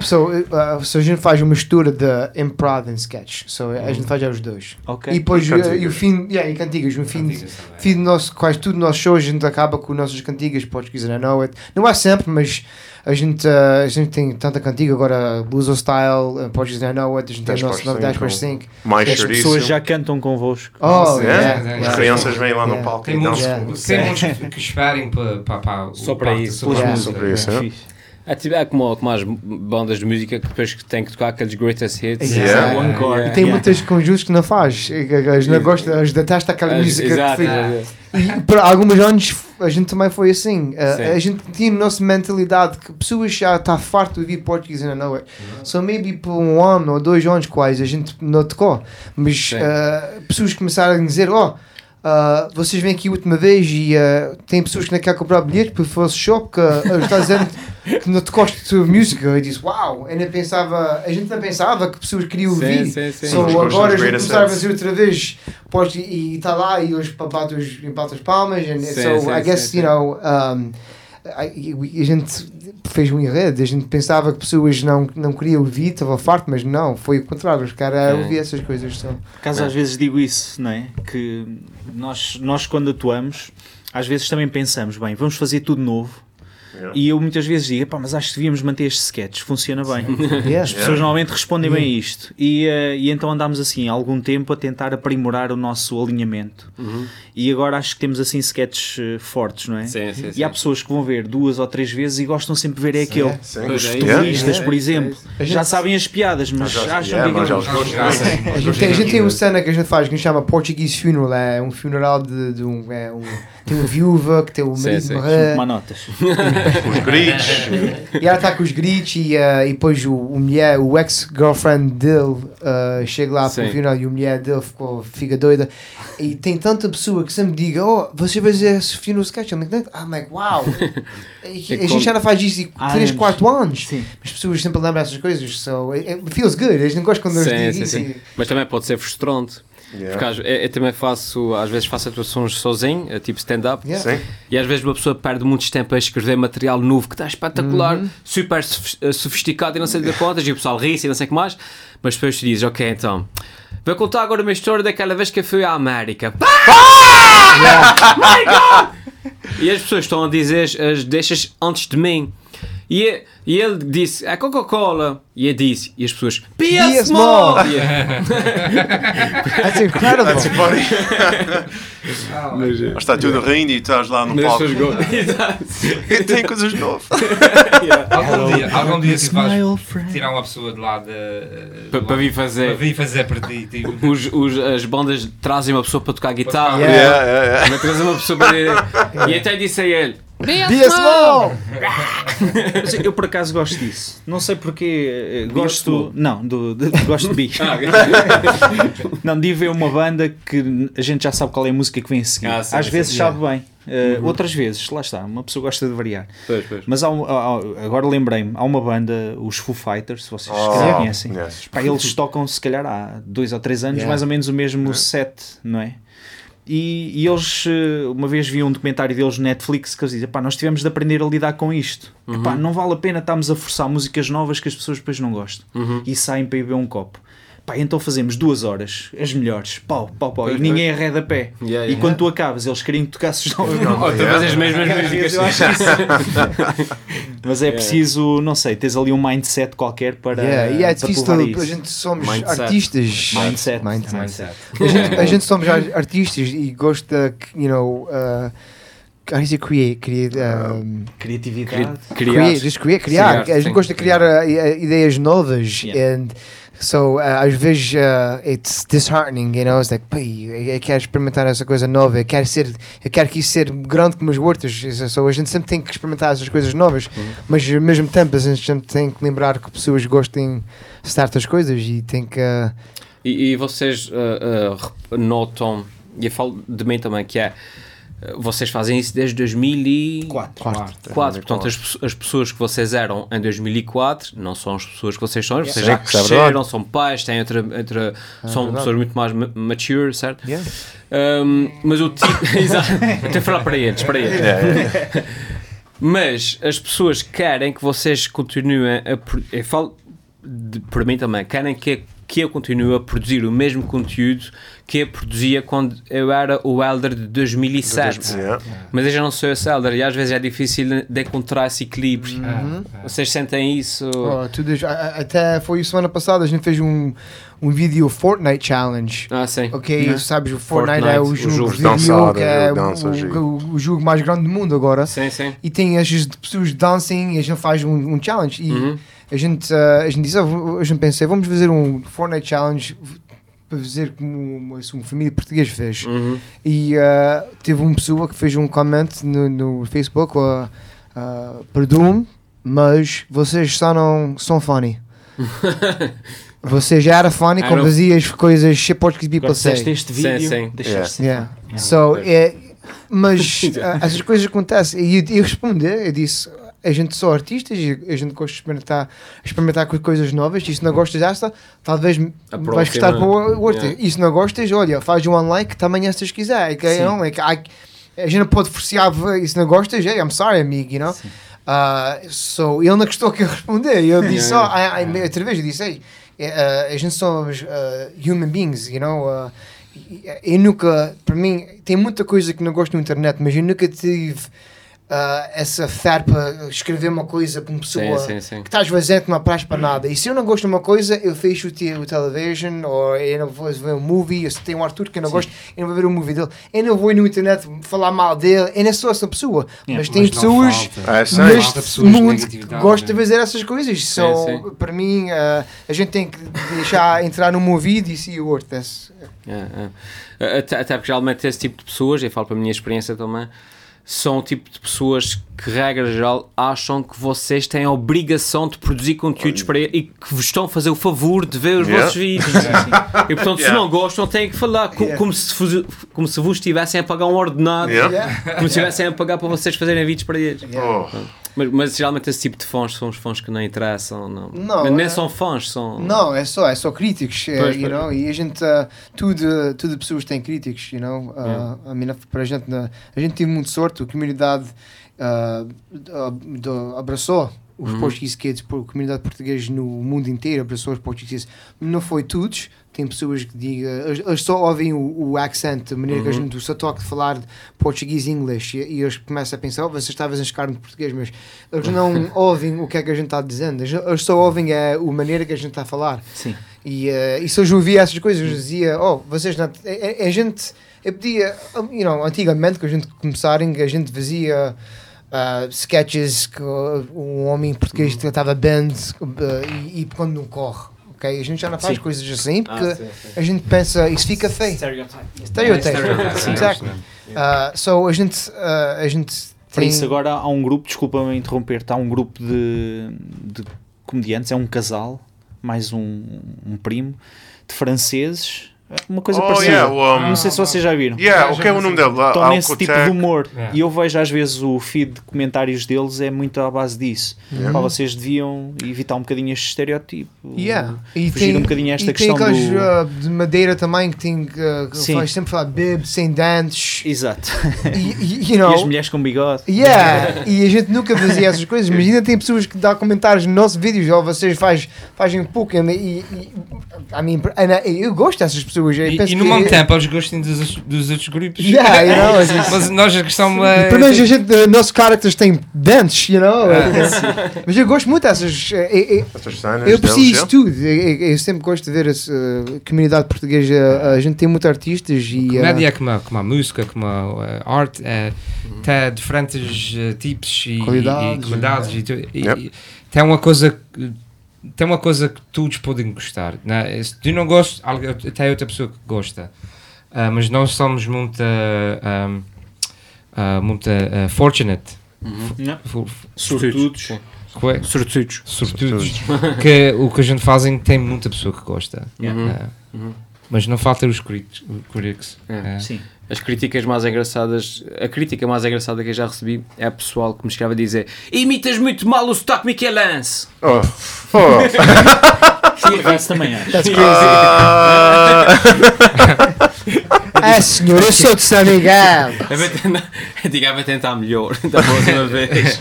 so, uh, so a gente faz uma mistura de improv e sketch. So a gente faz os dois. Ok. E depois E uh, cantigas. e o fim, yeah, e cantigas, no fim, fim do nosso, quase tudo no nosso show a gente acaba com nossas cantigas, and I Know It. Não é sempre, mas a gente, uh, a gente tem tanta cantiga agora, Blues of Style, uh, and I Know It, a gente tem 10 o nosso para 10 para 5. 5. Mais As pessoas já cantam convosco. Oh, É? yeah, As yeah. As crianças vêm lá no palco Tem e muitos, dançam. Yeah. tem muitos que esperem para, para, para o Só para isso. Só para isso, é? É, tipo, é como, como as bandas de música que depois que têm que tocar aqueles greatest hits. Yeah. O encore. E tem Yeah. muitos conjuntos que não faz. As não gostam, as detestam aquela As- música Exato. que. E por alguns anos a gente também foi assim. Uh, a gente tinha a nossa mentalidade que pessoas já está farto de ouvir português and I know it. So maybe por um ano ou dois anos quase a gente não tocou. Mas uh, pessoas começaram a dizer: Oh, uh, vocês vêm aqui a última vez e uh, tem pessoas que não querem comprar bilhete para o vosso show porque uh, está dizendo que não tocaste tua música. Eu disse: Uau! Eu nem pensava, a gente não pensava que pessoas queriam ouvir. Sim, sim, sim. So, agora a gente começar a fazer outra vez posto, e está lá e hoje bate as palmas and Sim, so sim, I guess sim, you know um, a, a gente fez um enredo a gente pensava que pessoas não, não queriam ouvir estava farto mas não foi o contrário os caras Sim. ouviam essas coisas só. Por acaso às vezes digo isso, não é? Que nós, nós quando atuamos, às vezes também pensamos, bem, vamos fazer tudo novo. Yeah. E eu muitas vezes digo, "Epá, mas acho que devíamos manter este sketch, funciona bem. Yeah. As pessoas normalmente respondem bem a isto. E, eh, e então andámos assim algum tempo a tentar aprimorar o nosso alinhamento. Uhum. E agora acho que temos assim sketches eh, fortes, não é? Sim, sim, sim. E há pessoas que vão ver duas ou três vezes e gostam sempre de ver é aquele. Sim. Os é futebolistas, Yeah. por exemplo, A gente- já sabem as piadas, mas Já- acham que aquilo- a gente, tem, a gente uma cena que a gente faz que se chama Portuguese Funeral é um funeral de, de um, é um tem uma viúva que tem o Sim, marido sim. morrer Tomar notas. Os gritos. E ela está com os gritos e, uh, e depois o, o mulher, o ex-girlfriend dele uh, chega lá para o final e a mulher dele ficou, fica doida. E tem tanta pessoa que sempre diga: Oh, você vai fazer esse funeral sketch? I'm like, I'm like wow. E a gente já não faz isso há Há 3, anos. 4 anos. Sim. As pessoas sempre lembram essas coisas. So it, it feels good. A gente não gosta quando eles Sim, dizem sim, isso. sim. Mas também pode ser frustrante. Yeah. Porque eu, eu também faço, às vezes faço atuações sozinho, eh, tipo stand-up, Yeah. E às vezes uma pessoa perde muito tempo a escrever material novo que está espetacular, Uhum. super eh, sofisticado e não sei de contas, e o pessoal ri-se e não sei o que mais, mas depois tu dizes, ok, então, vou contar agora uma história daquela vez que eu fui à América. My God! E as pessoas estão a dizer as, as deixas antes de mim. E, e ele disse, a Coca-Cola. E eu disse, e as pessoas, Be Be a small! small. E eu, That's incredible. That's funny. mas, Mas está tudo rindo e estás lá no palco. Exato. E tem coisas novas. Algum dia, algum dia tipo, vais tirar uma pessoa de lá de, eh, Pa- Para vir para fazer. vir fazer para ti. Tipo, Os, os, as bandas trazem uma pessoa para tocar guitarra. Yeah. Yeah, yeah, yeah. Mas trazem uma pessoa para. E até disse a ele: Mas eu por acaso gosto disso. Não sei porque eh, gosto. Não, do, de- gosto de bi. Ah, Não, de ver uma banda que a gente já sabe qual é a música que vem a seguir. Ah, sim, Às sim, vezes sim. sabe bem. Eh, Outras vezes, lá está, uma pessoa gosta de variar. Pois, pois. Mas há há- agora lembrei-me, há uma banda, os Foo Fighters, se vocês Oh, conhecem. yes. Pá, eles tocam se calhar há dois ou três anos, Yeah. mais ou menos o mesmo set, não é? E, e eles, eh, uma vez vi um documentário deles no Netflix que eles dizem: pá, nós tivemos de aprender a lidar com isto. Epá, não vale a pena estarmos a forçar músicas novas que as pessoas depois não gostam Uhum. e saem para ir beber um copo. Pá, então fazemos duas horas, as melhores, pau, pau, pau, e ninguém arreda pé. Yeah, E yeah. quando tu acabas, eles queriam que tocasses novas Outra vez as mesmas músicas. Eu acho isso. Mas é preciso, não sei, tens ali um mindset qualquer para, Yeah, e é difícil, a gente somos Mindset. artistas. Mindset. Mindset. Mindset. A gente, a gente somos ar- artistas e gosta, you know, uh, how create? create um, Criatividade. Criar. create, just create, criar. Criar, a gente gosta de criar uh, ideias novas Yeah. and so uh, às vezes uh, it's disheartening, you know, it's like, "Pai, eu, quero experimentar essa coisa nova, eu quero ser, eu quero que isso ser grande como as hortas, so a gente sempre tem que experimentar essas coisas novas, Uhum. mas ao mesmo tempo a gente sempre tem que lembrar que pessoas gostem de certas coisas e tem que uh, E, e vocês uh, uh, notam, e eu falo de mim também, que é, vocês fazem isso desde 2004. Quatro. Portanto, as, as pessoas que vocês eram em 2004 não são as pessoas que vocês são. Vocês Sim, já isso é cresceram, são pais, têm outra, outra são verdade. pessoas muito mais ma- mature, certo? Yeah. Um, mas o tipo. Exato. Até falar para eles, para eles. Mas as pessoas querem que vocês continuem a. Eu falo de- para mim também, querem que, que eu continue a produzir o mesmo conteúdo que eu produzia quando eu era o Elder de 2007. Yeah. Mas eu já não sou esse Elder e às vezes é difícil de encontrar esse equilíbrio. Uhum. Vocês sentem isso? Oh, tudo, até foi semana passada, a gente fez um, um vídeo Fortnite Challenge. Ah, sim. Ok, sabes, o Fortnite, Fortnite, é o o jogo, jogo de de vídeo dançar, que é o dança, o, jogo. o- o jogo mais grande do mundo agora. Sim, sim. E tem as pessoas dancing e a gente faz um, um challenge. E Uhum. A gente, uh, a gente disse, "Ah, a gente pensei, vamos fazer um Fortnite Challenge para fazer como uma, uma família portuguesa fez. Uhum. E uh, teve uma pessoa que fez um comment no, no Facebook, uh, uh, perdoe-me, mas vocês só não são funny. Você já era funny quando fazias coisas que Portuguese people Agora say. este Sim, vídeo, sim. deixaste Yeah. So, é, mas uh, essas coisas acontecem. E eu, eu respondi, eu disse, a gente só artistas e a gente gosta de experimentar, experimentar co- coisas novas. E se não gostas desta, talvez A vais gostar para próxima. o outro. Yeah. E se não gostas, olha, faz um like também se quiser. É não, é que, há- a gente não pode forçar, e se não gostas, hey, I'm sorry, amigo, you know? Uh, so, ele não gostou que eu responder. Eu disse, Yeah, oh, I, I, outra vez, eu disse, hey, uh, a gente somos uh, human beings, you know? Uh, eu nunca, para mim, tem muita coisa que não gosto na internet, mas eu nunca tive uh, essa fé para escrever uma coisa para uma pessoa Sim, sim, sim. que estás vazio que não apraz para nada. E se eu não gosto de uma coisa, eu fecho o, o television, ou eu não vou ver um movie, ou se tem um Arthur que eu não gosto, eu não vou ver um movie dele. Eu não vou ir no internet falar mal dele, eu não sou essa pessoa. Yeah, mas tem Mas não pessoas falta. É, neste pessoas de mundo que gostam de né? fazer essas coisas. So, sim. Para mim, uh, a gente tem que deixar entrar no meu vídeo e see o outro. That's- É, é. Até, até porque geralmente esse tipo de pessoas, eu falo para a minha experiência também, são o tipo de pessoas que, regra geral, acham que vocês têm a obrigação de produzir conteúdos para ele e que vos estão a fazer o favor de ver os Yeah. vossos vídeos. e portanto, se Yeah. não gostam, têm que falar co- Yeah. como, se, vos- como se vos estivessem a pagar um ordenado, Yeah. Yeah. como se estivessem a pagar para vocês fazerem vídeos para eles. Oh. Mas, mas geralmente esse tipo de fãs são os fãs que não interessam, não. Não, nem é- são fãs, são. Não, é só, é só críticos, eh, Pois, you know, e a gente, uh, tudo, tudo pessoas têm críticos, you know, uh, a, mim, para a gente, uh, a gente teve muito sorte, a comunidade uh, do- abraçou os Uhum. Portuguese Kids, a comunidade portuguesa no mundo inteiro Portuguese Kids, não foi todos, tem pessoas que digam, eles, só ouvem o, o accent, a maneira que a Uhum. gente só toca de falar português e inglês, e, e eles começam a pensar, oh, você está a carne de português, mas eles não ouvem o que é que a gente está dizendo, eles, eles só ouvem a, a maneira que a gente está a falar. Sim. E, uh, e se eu ouvia essas coisas, eu dizia, oh, vocês não. A, a- a gente. Eu pedia, you know, antigamente, que a gente começarem, a gente fazia uh, sketches que uh, um homem português que estava band uh, e, e quando não corre. Ok? A gente já não faz Sim. coisas assim porque Ah, sim, sim. a gente pensa, isso fica feio. Stereotype. Stereotype. Stereotype. Exactly. Uh, so a gente, uh, a gente Para tem. isso agora há um grupo, desculpa-me interromper-te, há um grupo de, de comediantes, é um casal, mais um, um primo, de franceses, Uma coisa Oh, parecida. yeah, um, Não sei se vocês já viram. Yeah, o que é o nome dele? lá? Estão nesse tipo de humor. Yeah. E eu vejo às vezes o feed de comentários deles é muito à base disso. Pá, vocês deviam evitar um bocadinho este estereótipo. Yeah. E Fugir um bocadinho a esta e questão tem aqueles do- uh, de madeira também que tem uh, Sim. faz sempre falar bib, sem dentes. Exato. e, e, you E know, as mulheres com bigode. Yeah, e a gente nunca fazia essas coisas, mas ainda tem pessoas que dão comentários nos nossos vídeos, ou vocês faz, fazem pouco, e, e, I mean, and I- eu gosto dessas pessoas. Eu E, penso e no que- mesmo tempo eles gostam dos, dos outros grupos. Yeah, you know, just- Mas nós a questão é. Pelo menos a gente, uh, nossos characters têm dentes, you know? mas eu gosto muito dessas. uh, eu- preciso de tudo. Eu, sempre gosto de ver a comunidade portuguesa. A gente tem muitos artistas e. uh, Comédia é como a, como a música, como a, a arte, é, tem diferentes tipos e Qualidades, e, e qualidades. E, e- e tem uma coisa que- tem uma coisa que todos podem gostar. Né? Se tu não algu- tem outra pessoa que gosta. Ah, mas nós somos muito, um, ah, muito fortunate. Sortudos. Qual é? Sortudos. Sortudos. que o que a gente fazem tem muita pessoa que gosta. Uhum. Ah, Uhum. Mas não falta os críticos. É. Ah. Sim. As críticas mais engraçadas, a crítica mais engraçada que eu já recebi é a pessoal que me escreve a dizer imitas muito mal o sotaque Michelense. Oh. Oh. E a também é. That's crazy. Ah. Ah, senhor, eu sou de São Miguel. Eu vou tentar- eu digo, "Ah, vou tentar melhor da próxima vez.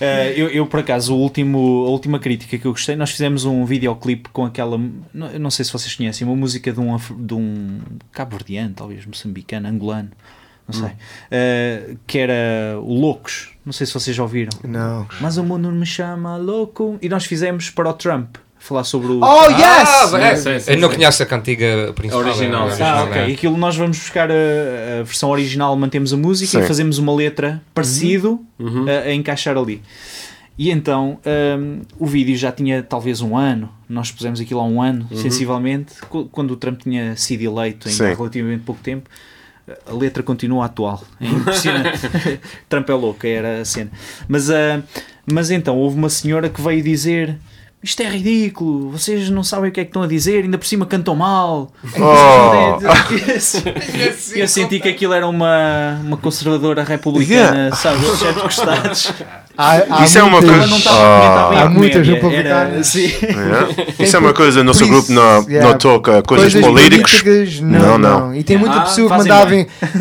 Eh, eu, eu, por acaso, o último, a última crítica que eu gostei, nós fizemos um videoclipe com aquela. Não, não sei se vocês conhecem, uma música de um, de um cabo-verdiano, talvez moçambicano, angolano, não sei, eh, que era o Loucos. Não sei se vocês já ouviram. Não. Mas o mundo me chama louco. E nós fizemos para o Trump, falar sobre o. Oh, yes! é. Sim, sim, eu não conheço a cantiga principal. Original, é, sim. Ah, original, ok. é. Aquilo nós vamos buscar a, a versão original, mantemos a música e fazemos uma letra parecido Uhum. a, a encaixar ali. E então hum, o vídeo já tinha talvez um ano, nós pusemos aquilo há um ano, sensivelmente, co- quando o Trump tinha sido eleito em Sim. relativamente pouco tempo. A letra continua atual, é impressionante. Trump é louco, era a cena. Mas, ah, mas então houve uma senhora que veio dizer. Isto é ridículo, vocês não sabem o que é que estão a dizer, ainda por cima cantam mal. Oh. Eu senti que aquilo era uma, uma conservadora republicana, Yeah. sabe? Os chefes gostados. Há, há Isso é uma muitas- coisa- bem Há muitas republicanas. era- sim. Yeah. Isso é uma coisa, nosso isso, grupo não, yeah. não toca coisas, políticas. políticas, Não, não, não. E tem muita Ah, pessoa que mandava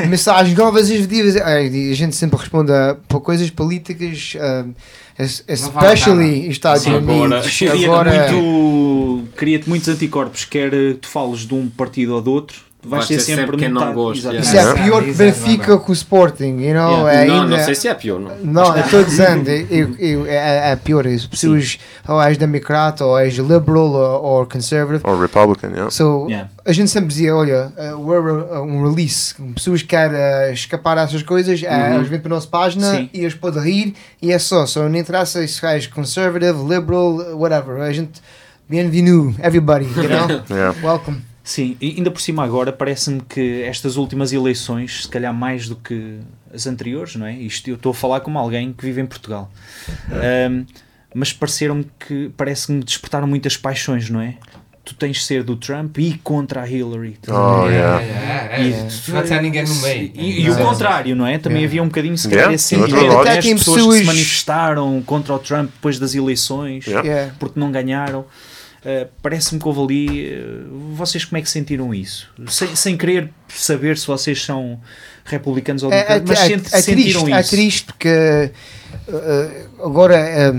mensagens novas e. A gente sempre responde a, coisas políticas, um, es- especially Estados Sim, agora. Unidos. Cria-te Agora, muito, cria-te muitos anticorpos, quer tu fales de um partido ou do outro, vais ter ser sempre, sempre quem não gosta, isso é pior que Benfica com o Sporting, you know? Yeah. é não, ainda- não sei se é pior, não. Não, eu estou dizendo, eu, eu, é, é pior. As pessoas, ou és democrata, ou és liberal, ou, ou conservative. Or Republican, yeah. So, Yeah. a gente sempre dizia, olha, uh, we're a- um release, pessoas que querem uh, escapar dessas coisas, uh, eles vêm para a nossa página Sim. e eles podem rir e é só, só não interessa se és conservative, liberal, whatever, a gente, bienvenue, everybody, you know, Yeah. welcome. Sim, e ainda por cima agora parece-me que estas últimas eleições, se calhar mais do que as anteriores, não é? Isto eu estou a falar como alguém que vive em Portugal. Ahm, mas pareceram-me que parece-me despertaram muitas paixões, não é? Tu tens de ser do Trump e contra a Hillary. Oh, yeah. E- é, Não ninguém no meio. E, e o contrário, não é? Também Yeah. havia um bocadinho se calhar Yeah, esse sentimento. Até as pessoas que se manifestaram contra o Trump depois das eleições Yeah. Yeah. porque não ganharam. Uh, Parece-me que houve ali. uh, vocês como é que sentiram isso? Sem, sem querer saber se vocês são republicanos ou É, é, democratas, mas é- sent- é sentiram triste, é isso. triste porque uh, agora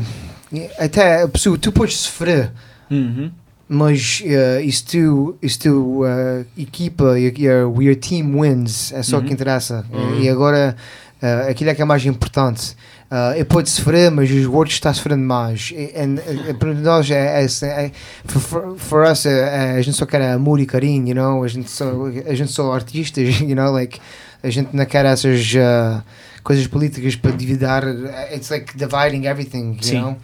uh, até a pessoa, tu podes sofrer, Uhum. mas uh, isso tu, isso tu uh, equipa a your team wins, é só o Uhum. que interessa. E agora uh, aquilo é que é mais importante. Uh, eu posso sofrer, mas os outros estão sofrendo mais. E, and, uh, para nós, é, é, é, for, for, us, é, é, a gente só quer amor e carinho, you know? a, gente só, a gente só artistas, you know? like, a gente não quer essas uh, coisas políticas para dividir. It's like dividing everything, you Sim. know?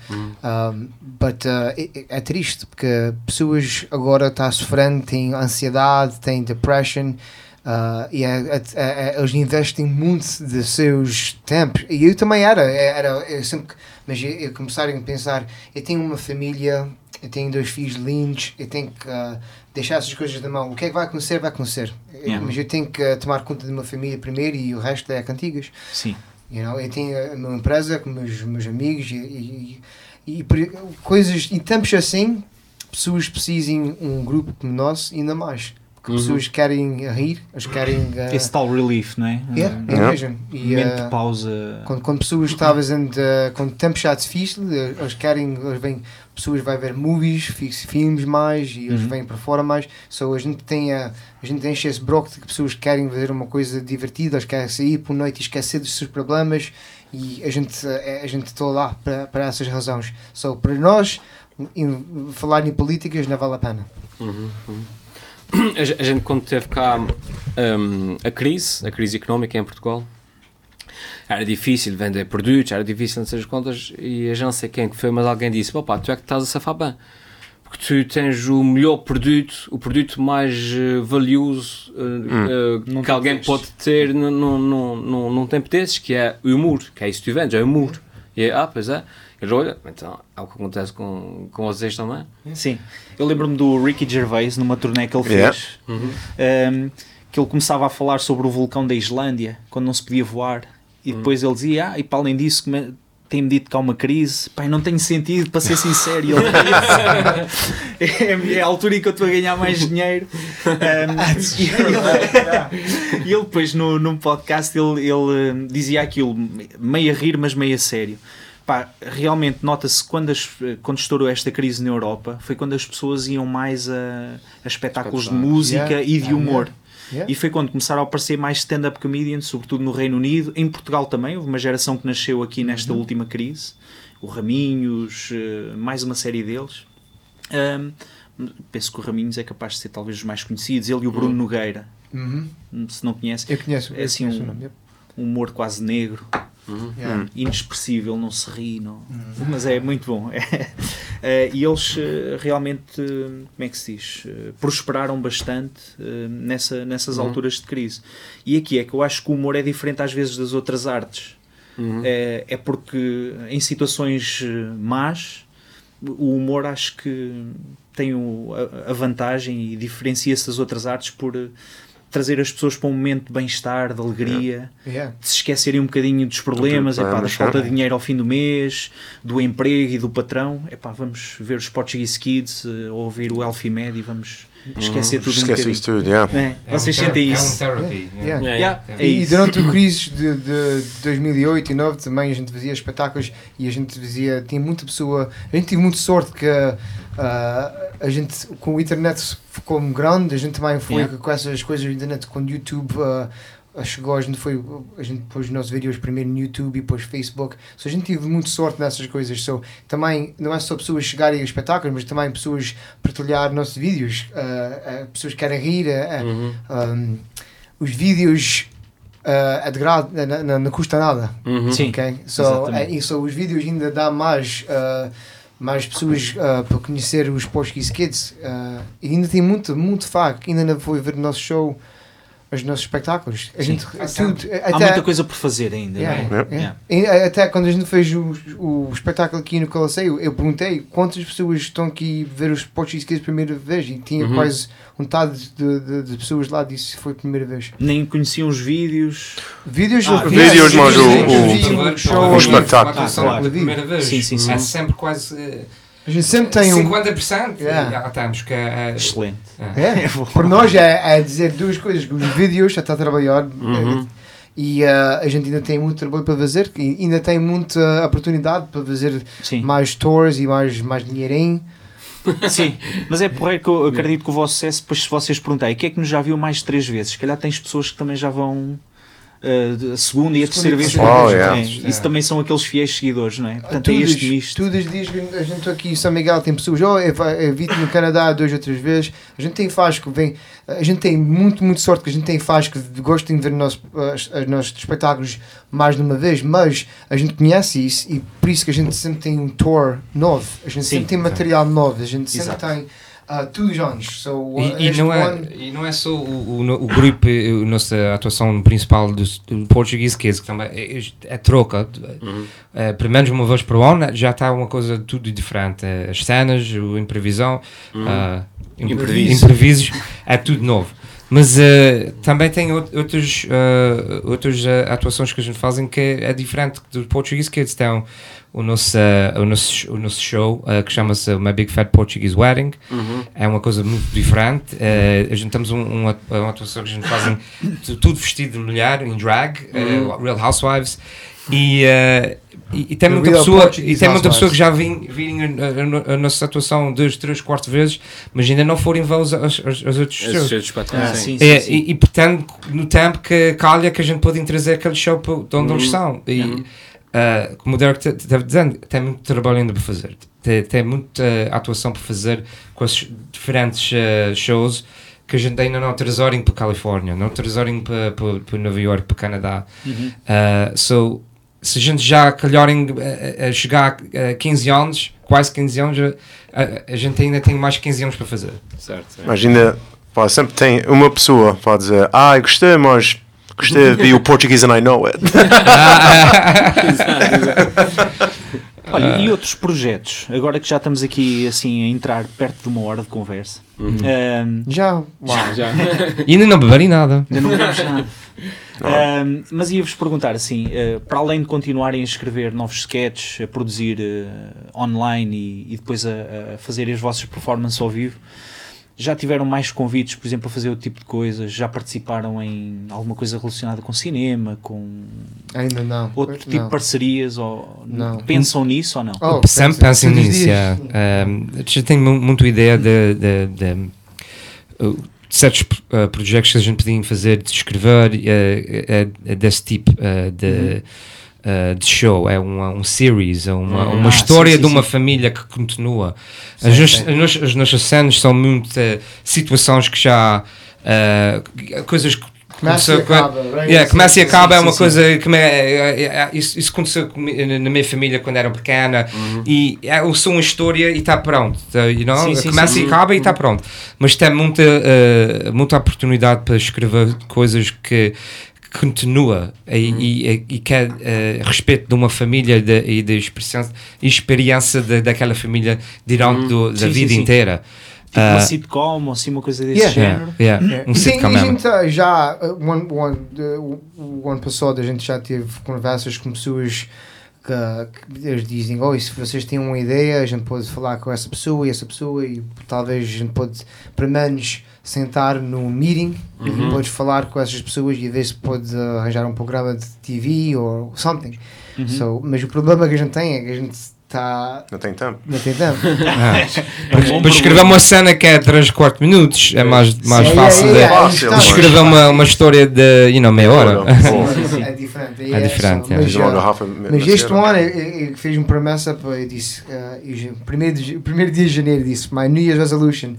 Um, but uh, é- é- é triste porque pessoas agora estão sofrendo, têm ansiedade, têm depression. Uh, e é- é- é- eles investem muito de seus tempos. E eu também era, era eu sempre, mas eu, eu começarem a pensar, eu tenho uma família eu tenho dois filhos lindos, eu tenho que ah, deixar essas coisas da mão. O que é que vai acontecer, vai acontecer. Yeah. Mas eu tenho que ah, tomar conta da minha família primeiro e o resto é cantigas. Sim. You know, eu tenho a minha empresa com meus, meus amigos e, e, e, e coisas, em tempos assim, pessoas precisam de um grupo como nós ainda mais. Porque Uhum. pessoas querem rir, elas querem. ah, Esse tal relief, não é? yeah, Um é Yeah. mesmo. E, momento de pausa. quando, quando pessoas estavam fazendo, uh, quando o tempo está difícil, uh, eles querem, eles vêm, pessoas vão ver movies, fi- filmes mais e eles Uhum. vêm para fora mais. So, a gente tem a, a gente enche esse broco de que pessoas querem fazer uma coisa divertida, eles querem sair por noite e esquecer dos seus problemas e a gente uh, a gente está lá para, para essas razões. So, para nós, em- falar em políticas não vale a pena. A ge- a gente, quando teve cá hum, a crise, a crise económica em Portugal, era difícil vender produtos, era difícil não sei as contas, e a gente não sei quem que foi, mas alguém disse: Opa, tu é que estás a safar bem. Porque tu tens o melhor produto, o produto mais eh, valioso eh, eh, Num que alguém destes. pode ter num, num, num, num, tempo desses, que é o humor, que é isso que tu vendes, é o humor. E é, ah, pois é. Olha, então é o que acontece com, com vocês também. Sim. Eu lembro-me do Ricky Gervais numa turnê que ele Yeah. fez. um, que ele começava a falar sobre o vulcão da Islândia, quando não se podia voar. E depois ele dizia: Ah, e para além disso, come- tem-me dito que há uma crise. Pai, não tem sentido, para ser sincero. Ele, é, é a altura em que eu estou a ganhar mais dinheiro. Um, e, ele, e ele depois, no, num podcast, ele, ele hum, dizia aquilo, meio a rir, mas meio a sério. Pá, realmente nota-se quando, as- quando estourou esta crise na Europa foi quando as pessoas iam mais a, a espetáculos de música Yeah. e de humor. Yeah. E foi quando começaram a aparecer mais stand-up comedians, sobretudo no Reino Unido, em Portugal também. Houve uma geração que nasceu aqui nesta Uhum. última crise, o Raminhos, eh, mais uma série deles. Ahm, penso que o Raminhos é capaz de ser talvez os mais conhecidos, ele e o Bruno Nogueira, Uhum. se não conhecem, Eu conheço, É eu assim conheço um- um humor quase negro, Yeah. inexpressível, não se ri, não. mas é muito bom. Eh, e eles eh, realmente, como é que se diz, Eh, prosperaram bastante nessa, nessas alturas de crise. E aqui é que eu acho que o humor é diferente às vezes das outras artes. É, é porque em situações más, o humor acho que tem a, vantagem e diferencia-se das outras artes por trazer as pessoas para um momento de bem-estar, de alegria Yeah. de se esquecerem um bocadinho dos problemas, epá, da falta é. de dinheiro ao fim do mês, do emprego e do patrão. Epá, vamos ver os Portuguese Kids eh, ou ouvir o Elfie Med e vamos esquecer tudo um Esquece bocadinho. isso tudo, yeah. É, É vocês um sentem É um isso? therapy. Yeah. Yeah. Yeah, é E isso. durante a crise de, de 2008 e 2009 também a gente fazia espetáculos e a gente fazia, tinha muita pessoa, a gente teve muita sorte que ah, a gente, com o internet ficou grande, a gente também foi Yeah. com essas coisas do internet, quando o YouTube ah, chegou, a gente foi, a gente pôs os nossos vídeos primeiro no YouTube e depois Facebook, so, a gente teve muita sorte nessas coisas, so, também não é só pessoas chegarem a espetáculos, mas também pessoas partilhar nossos vídeos, ah, pessoas que querem rir, ah, um, os vídeos uh, é de gra- não, não, não custa nada. Uhum. Sim. ok? So, é, e so, os vídeos ainda dá mais, uh, mais pessoas uh, para conhecer os Portuguese Kids. Uh, ainda tem muito, muito fac. Ainda não foi ver o nosso show, os nossos espetáculos. A gente, Há tudo, Há até, muita coisa por fazer ainda, Yeah, não é? Yeah. yeah. Yeah. Até quando a gente fez o, o espetáculo aqui no Colosseio, eu perguntei quantas pessoas estão aqui ver os Portuguese Kids pela primeira vez e tinha Uhum. quase metade de, de, de pessoas lá disse que foi a primeira vez. Nem conheciam os vídeos. Vídeos, Ah, vídeos, mas o- o- vídeos, o o espetáculo. Ah, claro. pela primeira vez. Sim, sim, sim. Há sempre quase eh, A gente sempre tem um. 50%. Yeah. Já estamos que é. Excelente. É, É para nós é, é dizer duas coisas: que os vídeos já está a trabalhar Uhum. eh, e eh, a gente ainda tem muito trabalho para fazer, e ainda tem muita oportunidade para fazer Sim. mais tours e mais, mais dinheirinho. Sim, mas é porreiro que eu acredito que o vosso sucesso, depois se vocês perguntarem, quem é que nos já viu mais de três vezes? Se calhar tens pessoas que também já vão uh, a segunda e a terceira vez. Oh, É. Isso também são aqueles fiéis seguidores, não é? Portanto, é Todos, este misto. todos os dias que a gente está aqui em São Miguel tem pessoas, oh, eu vi-te no Canadá duas ou três vezes. A gente tem fãs que vem, a gente tem muito, muito sorte que a gente tem fãs que gostam de ver nosso, os, os nossos espetáculos mais de uma vez, mas a gente conhece isso e por isso que a gente sempre tem um tour novo, a gente Sim, sempre tem material novo, a gente sempre Exato. tem Uh, todos os anos. So, uh, E, e não é, e não é só o, o, o grupo, eh, a nossa atuação principal do, do Portuguese Kids, que também é, é troca. Eh, pelo menos uma vez por ano já está uma coisa tudo diferente. Eh, As cenas, o imprevisão, ah, imp- Impreviso. imprevisos, é tudo novo. Mas eh, também tem out- outros, eh, outras eh, atuações que a gente fazem que é, é diferente do Portuguese Kids. Tem o nosso, eh, o nosso, o nosso show eh, que chama-se My Big Fat Portuguese Wedding. É uma coisa muito diferente. Eh, a gente temos um, uma, uma atuação que a gente faz tu- tudo vestido de mulher, em drag, eh, Real Housewives. E, e, e tem The muita pessoa, e tem muita pessoa que já vim, vim a, a- a nossa atuação duas, três, quatro vezes, mas ainda não foram ver os, os, os, os outros shows. Ah, sim. sim, É, sim, sim. E, e portanto, no tempo que calha que a gente pode trazer aquele show para de onde eles estão. E, ah, como o Derek estava dizendo, tem muito trabalho ainda para fazer. Tem, tem muita atuação para fazer com esses diferentes ah, shows que a gente ainda não trazem para a Califórnia, não trazem para, para, para Nova York, para o Canadá. Ah, so, se a gente já calharem a, a chegar a 15 anos, quase 15 anos, a, a- a gente ainda tem mais 15 anos para fazer. Certo. é. Imagina, pá, sempre tem uma pessoa pode dizer, ah, eu gostei, mas gostei de o português and I know it. Olha, e outros projetos? Agora que já estamos aqui assim a entrar perto de uma hora de conversa. Ahm, Já, uau. Já. E ainda não beberem nada. ainda não vemos nada. Ahm, mas ia-vos perguntar assim, eh, para além de continuarem a escrever novos sketches, a produzir eh, online e, e depois a, a fazer as vossas performances ao vivo, já tiveram mais convites, por exemplo, a fazer outro tipo de coisas? Já participaram em alguma coisa relacionada com cinema, com Ainda não. outro tipo não. de parcerias? Ou Não. pensam nisso ou não? Oh, Sempre pensa- pensem todos os nisso. yeah. Um, já tenho mu- muito ideia de, de, de, uh, certos uh, projetos que a gente podia fazer, de escrever uh, uh, uh, desse tipo uh, de, uh, de show. É uma, um series, é uma, uma Ah, história sim, sim, de uma sim. família que continua. As, as, nos- as nossas cenas são muito uh, situações que já. uh, coisas que Começa e acaba, right? Yeah, começa e acaba, é uma coisa que me, isso, isso aconteceu na minha família quando era pequena e é eu sou uma história e está pronto. tá, you know? Sim, sim, começa sim, e acaba e está pronto. Mas tem muita, eh, muita oportunidade para escrever coisas que continua e, e, e que é eh, respeito de uma família de, e da experiência, experiência de, daquela família durante do- da Sim, vida sim. inteira. Tipo uma Ah, sitcom ou assim uma coisa desse Yeah. género? yeah, yeah. É. Um E sitcom e a mesmo. gente tá já, uh, o- o ano passado, a gente já teve conversas com pessoas que, que eles dizem: oh, se vocês têm uma ideia, a gente pode falar com essa pessoa e essa pessoa, e talvez a gente pode, pelo menos, sentar num meeting e pode falar com essas pessoas e ver se pode uh, arranjar um programa de TV ou something. So, mas o problema que a gente tem é que a gente está. Não tem tempo. Não tem tempo. Para, para escrever uma cena que é 3, 4 minutos é mais, mais Sim, fácil é, de, é, é, Fácil, é, de escrever uma, uma história de you know, meia hora. Ora, Sim, é diferente. É diferente, so, é. mas, uh, Mas este ano eu, fiz uma promessa para eu disse, uh, eu, primeiro, primeiro dia de janeiro disse, my New Year's resolution.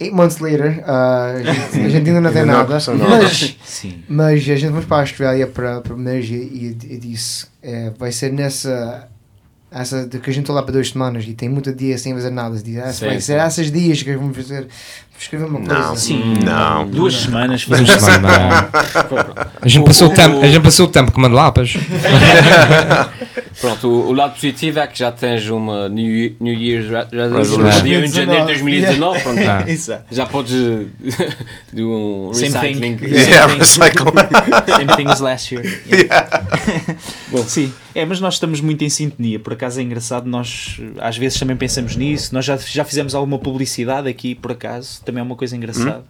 Eight months later, uh, a, gente, a gente ainda não tem nada, mas, mas a gente vamos para a Austrália para, para o mês e, e, e disse, eh, vai ser nessa, essa de que a gente está lá para duas semanas e tem muito dia sem fazer nada. Disse, "Essa Sim, vai sim. ser essas dias que vamos fazer, escrever uma coisa. Não, Sim. não. Duas semanas Duas fazemos semanas. A gente passou o tempo, a gente passou o tempo comendo lapas. Pronto, o, o lado positivo é que já tens uma New, New Year's Re- Resolution. Dia 1 de janeiro de 2019. 2019. Pronto, Ah. Exato. já podes do um Same recycling. thing. Yeah, recycle. Same thing as last year. Bom, sim, é, mas nós estamos muito em sintonia. Por acaso é engraçado, nós às vezes também pensamos nisso. Nós já, já fizemos alguma publicidade aqui, por acaso, também é uma coisa engraçada.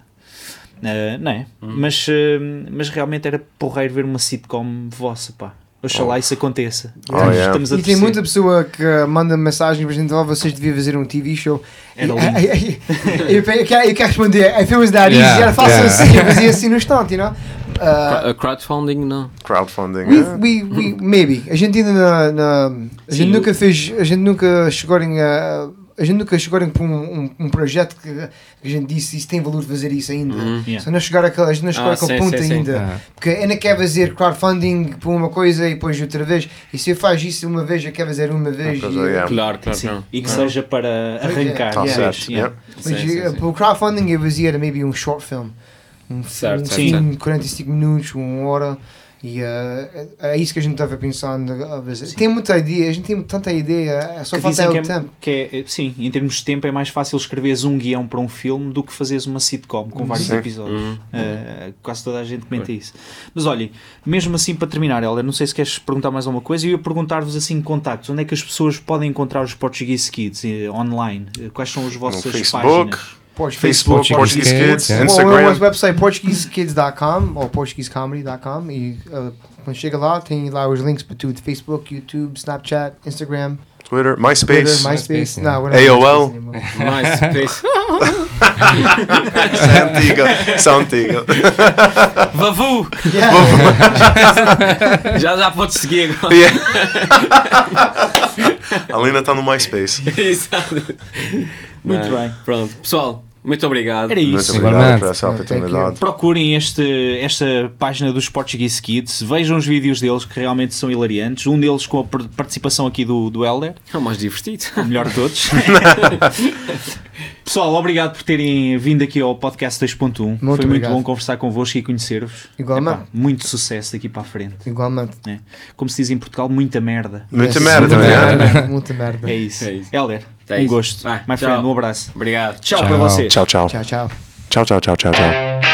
Eh, não é? Mas, eh, mas realmente era porreiro ver uma sitcom vossa, pá. Oxalá isso aconteça. Oh, yeah. Estamos a E tem muita pessoa que manda mensagem para a gente, oh, vocês deviam fazer um TV show. Era E- lindo. eu, eu quero, eu quero responder, if it was that easy, Yeah, era fácil yeah. assim, eu fazia assim no instante, know? Uh, uh, Crowdfunding, não. Crowdfunding. we, yeah. we, we, maybe. A gente ainda na, na- a Sim, gente nunca fez, a gente nunca chegou em a, a gente nunca chegou para um, um, um projeto que, a gente disse isso tem valor de fazer isso ainda. Yeah. Se não chegar àquela, a gente não chegou Ah, àquele sim, ponto sim, sim. ainda. Ah. Porque ainda quer fazer crowdfunding por uma coisa e depois outra vez. E se eu faz isso uma vez, eu quero fazer uma vez. e- é, yeah. Claro, claro. Sim, e que seja para arrancar. Tá Yeah. certo. Yeah. yeah. Mas Sim, sim, eh, sim. para o crowdfunding eu fazia maybe um short film. Um, Certo, um certo, filme certo. 45 minutos, uma hora. E eh, é é isso que a gente estava pensando a fazer. Tem muita ideia, a gente tem tanta ideia, é só Que falta é que o é, tempo. que é- sim, em termos de tempo é mais fácil escreveres um guião para um filme do que fazeres uma sitcom com vários Sim. episódios. Uhum. Uh, quase toda a gente comenta isso. Mas olhem, mesmo assim para terminar, Helder, não sei se queres perguntar mais alguma coisa, eu ia perguntar-vos assim contactos, onde é que as pessoas podem encontrar os Portuguese Kids eh, online? Eh, Quais são as vossas Facebook, páginas? Pode Facebook, Portuguese Portuguese Kids, Kids, yeah. Ou o Instagram. nosso website portuguesekids.com ou portuguesecomedy.com e uh, quando chega lá tem lá os links para tudo, Facebook, YouTube, Snapchat, Instagram, Twitter, Twitter, MySpace, MySpace, MySpace, não, AOL. MySpace anymore. MySpace. Isso é antiga, isso é antiga. Vavu! Já já podes seguir agora. Yeah. A Lina está no MySpace. Exato. Muito Não, bem. Pronto, pessoal, muito obrigado. Era Muito isso. obrigado Igualmente. por essa oportunidade. Procurem este, esta página dos Portuguese Kids, vejam os vídeos deles que realmente são hilariantes. Um deles com a par- participação aqui do, do Helder, É o mais divertido. o melhor de todos. Pessoal, obrigado por terem vindo aqui ao podcast 2.1. Foi muito obrigado. bom conversar convosco e conhecer-vos. Igualmente. Epá, muito sucesso daqui para a frente. Igualmente. né? Como se diz em Portugal, muita merda. Muita Yes, merda, muita também. merda, Muita merda. É isso. É isso. Helder, É um isso. gosto. Vai, My tchau. friend, um abraço. Obrigado. Tchau, Tchau. para vocês. Tchau, tchau. Tchau, tchau. Tchau, tchau, tchau, tchau, tchau.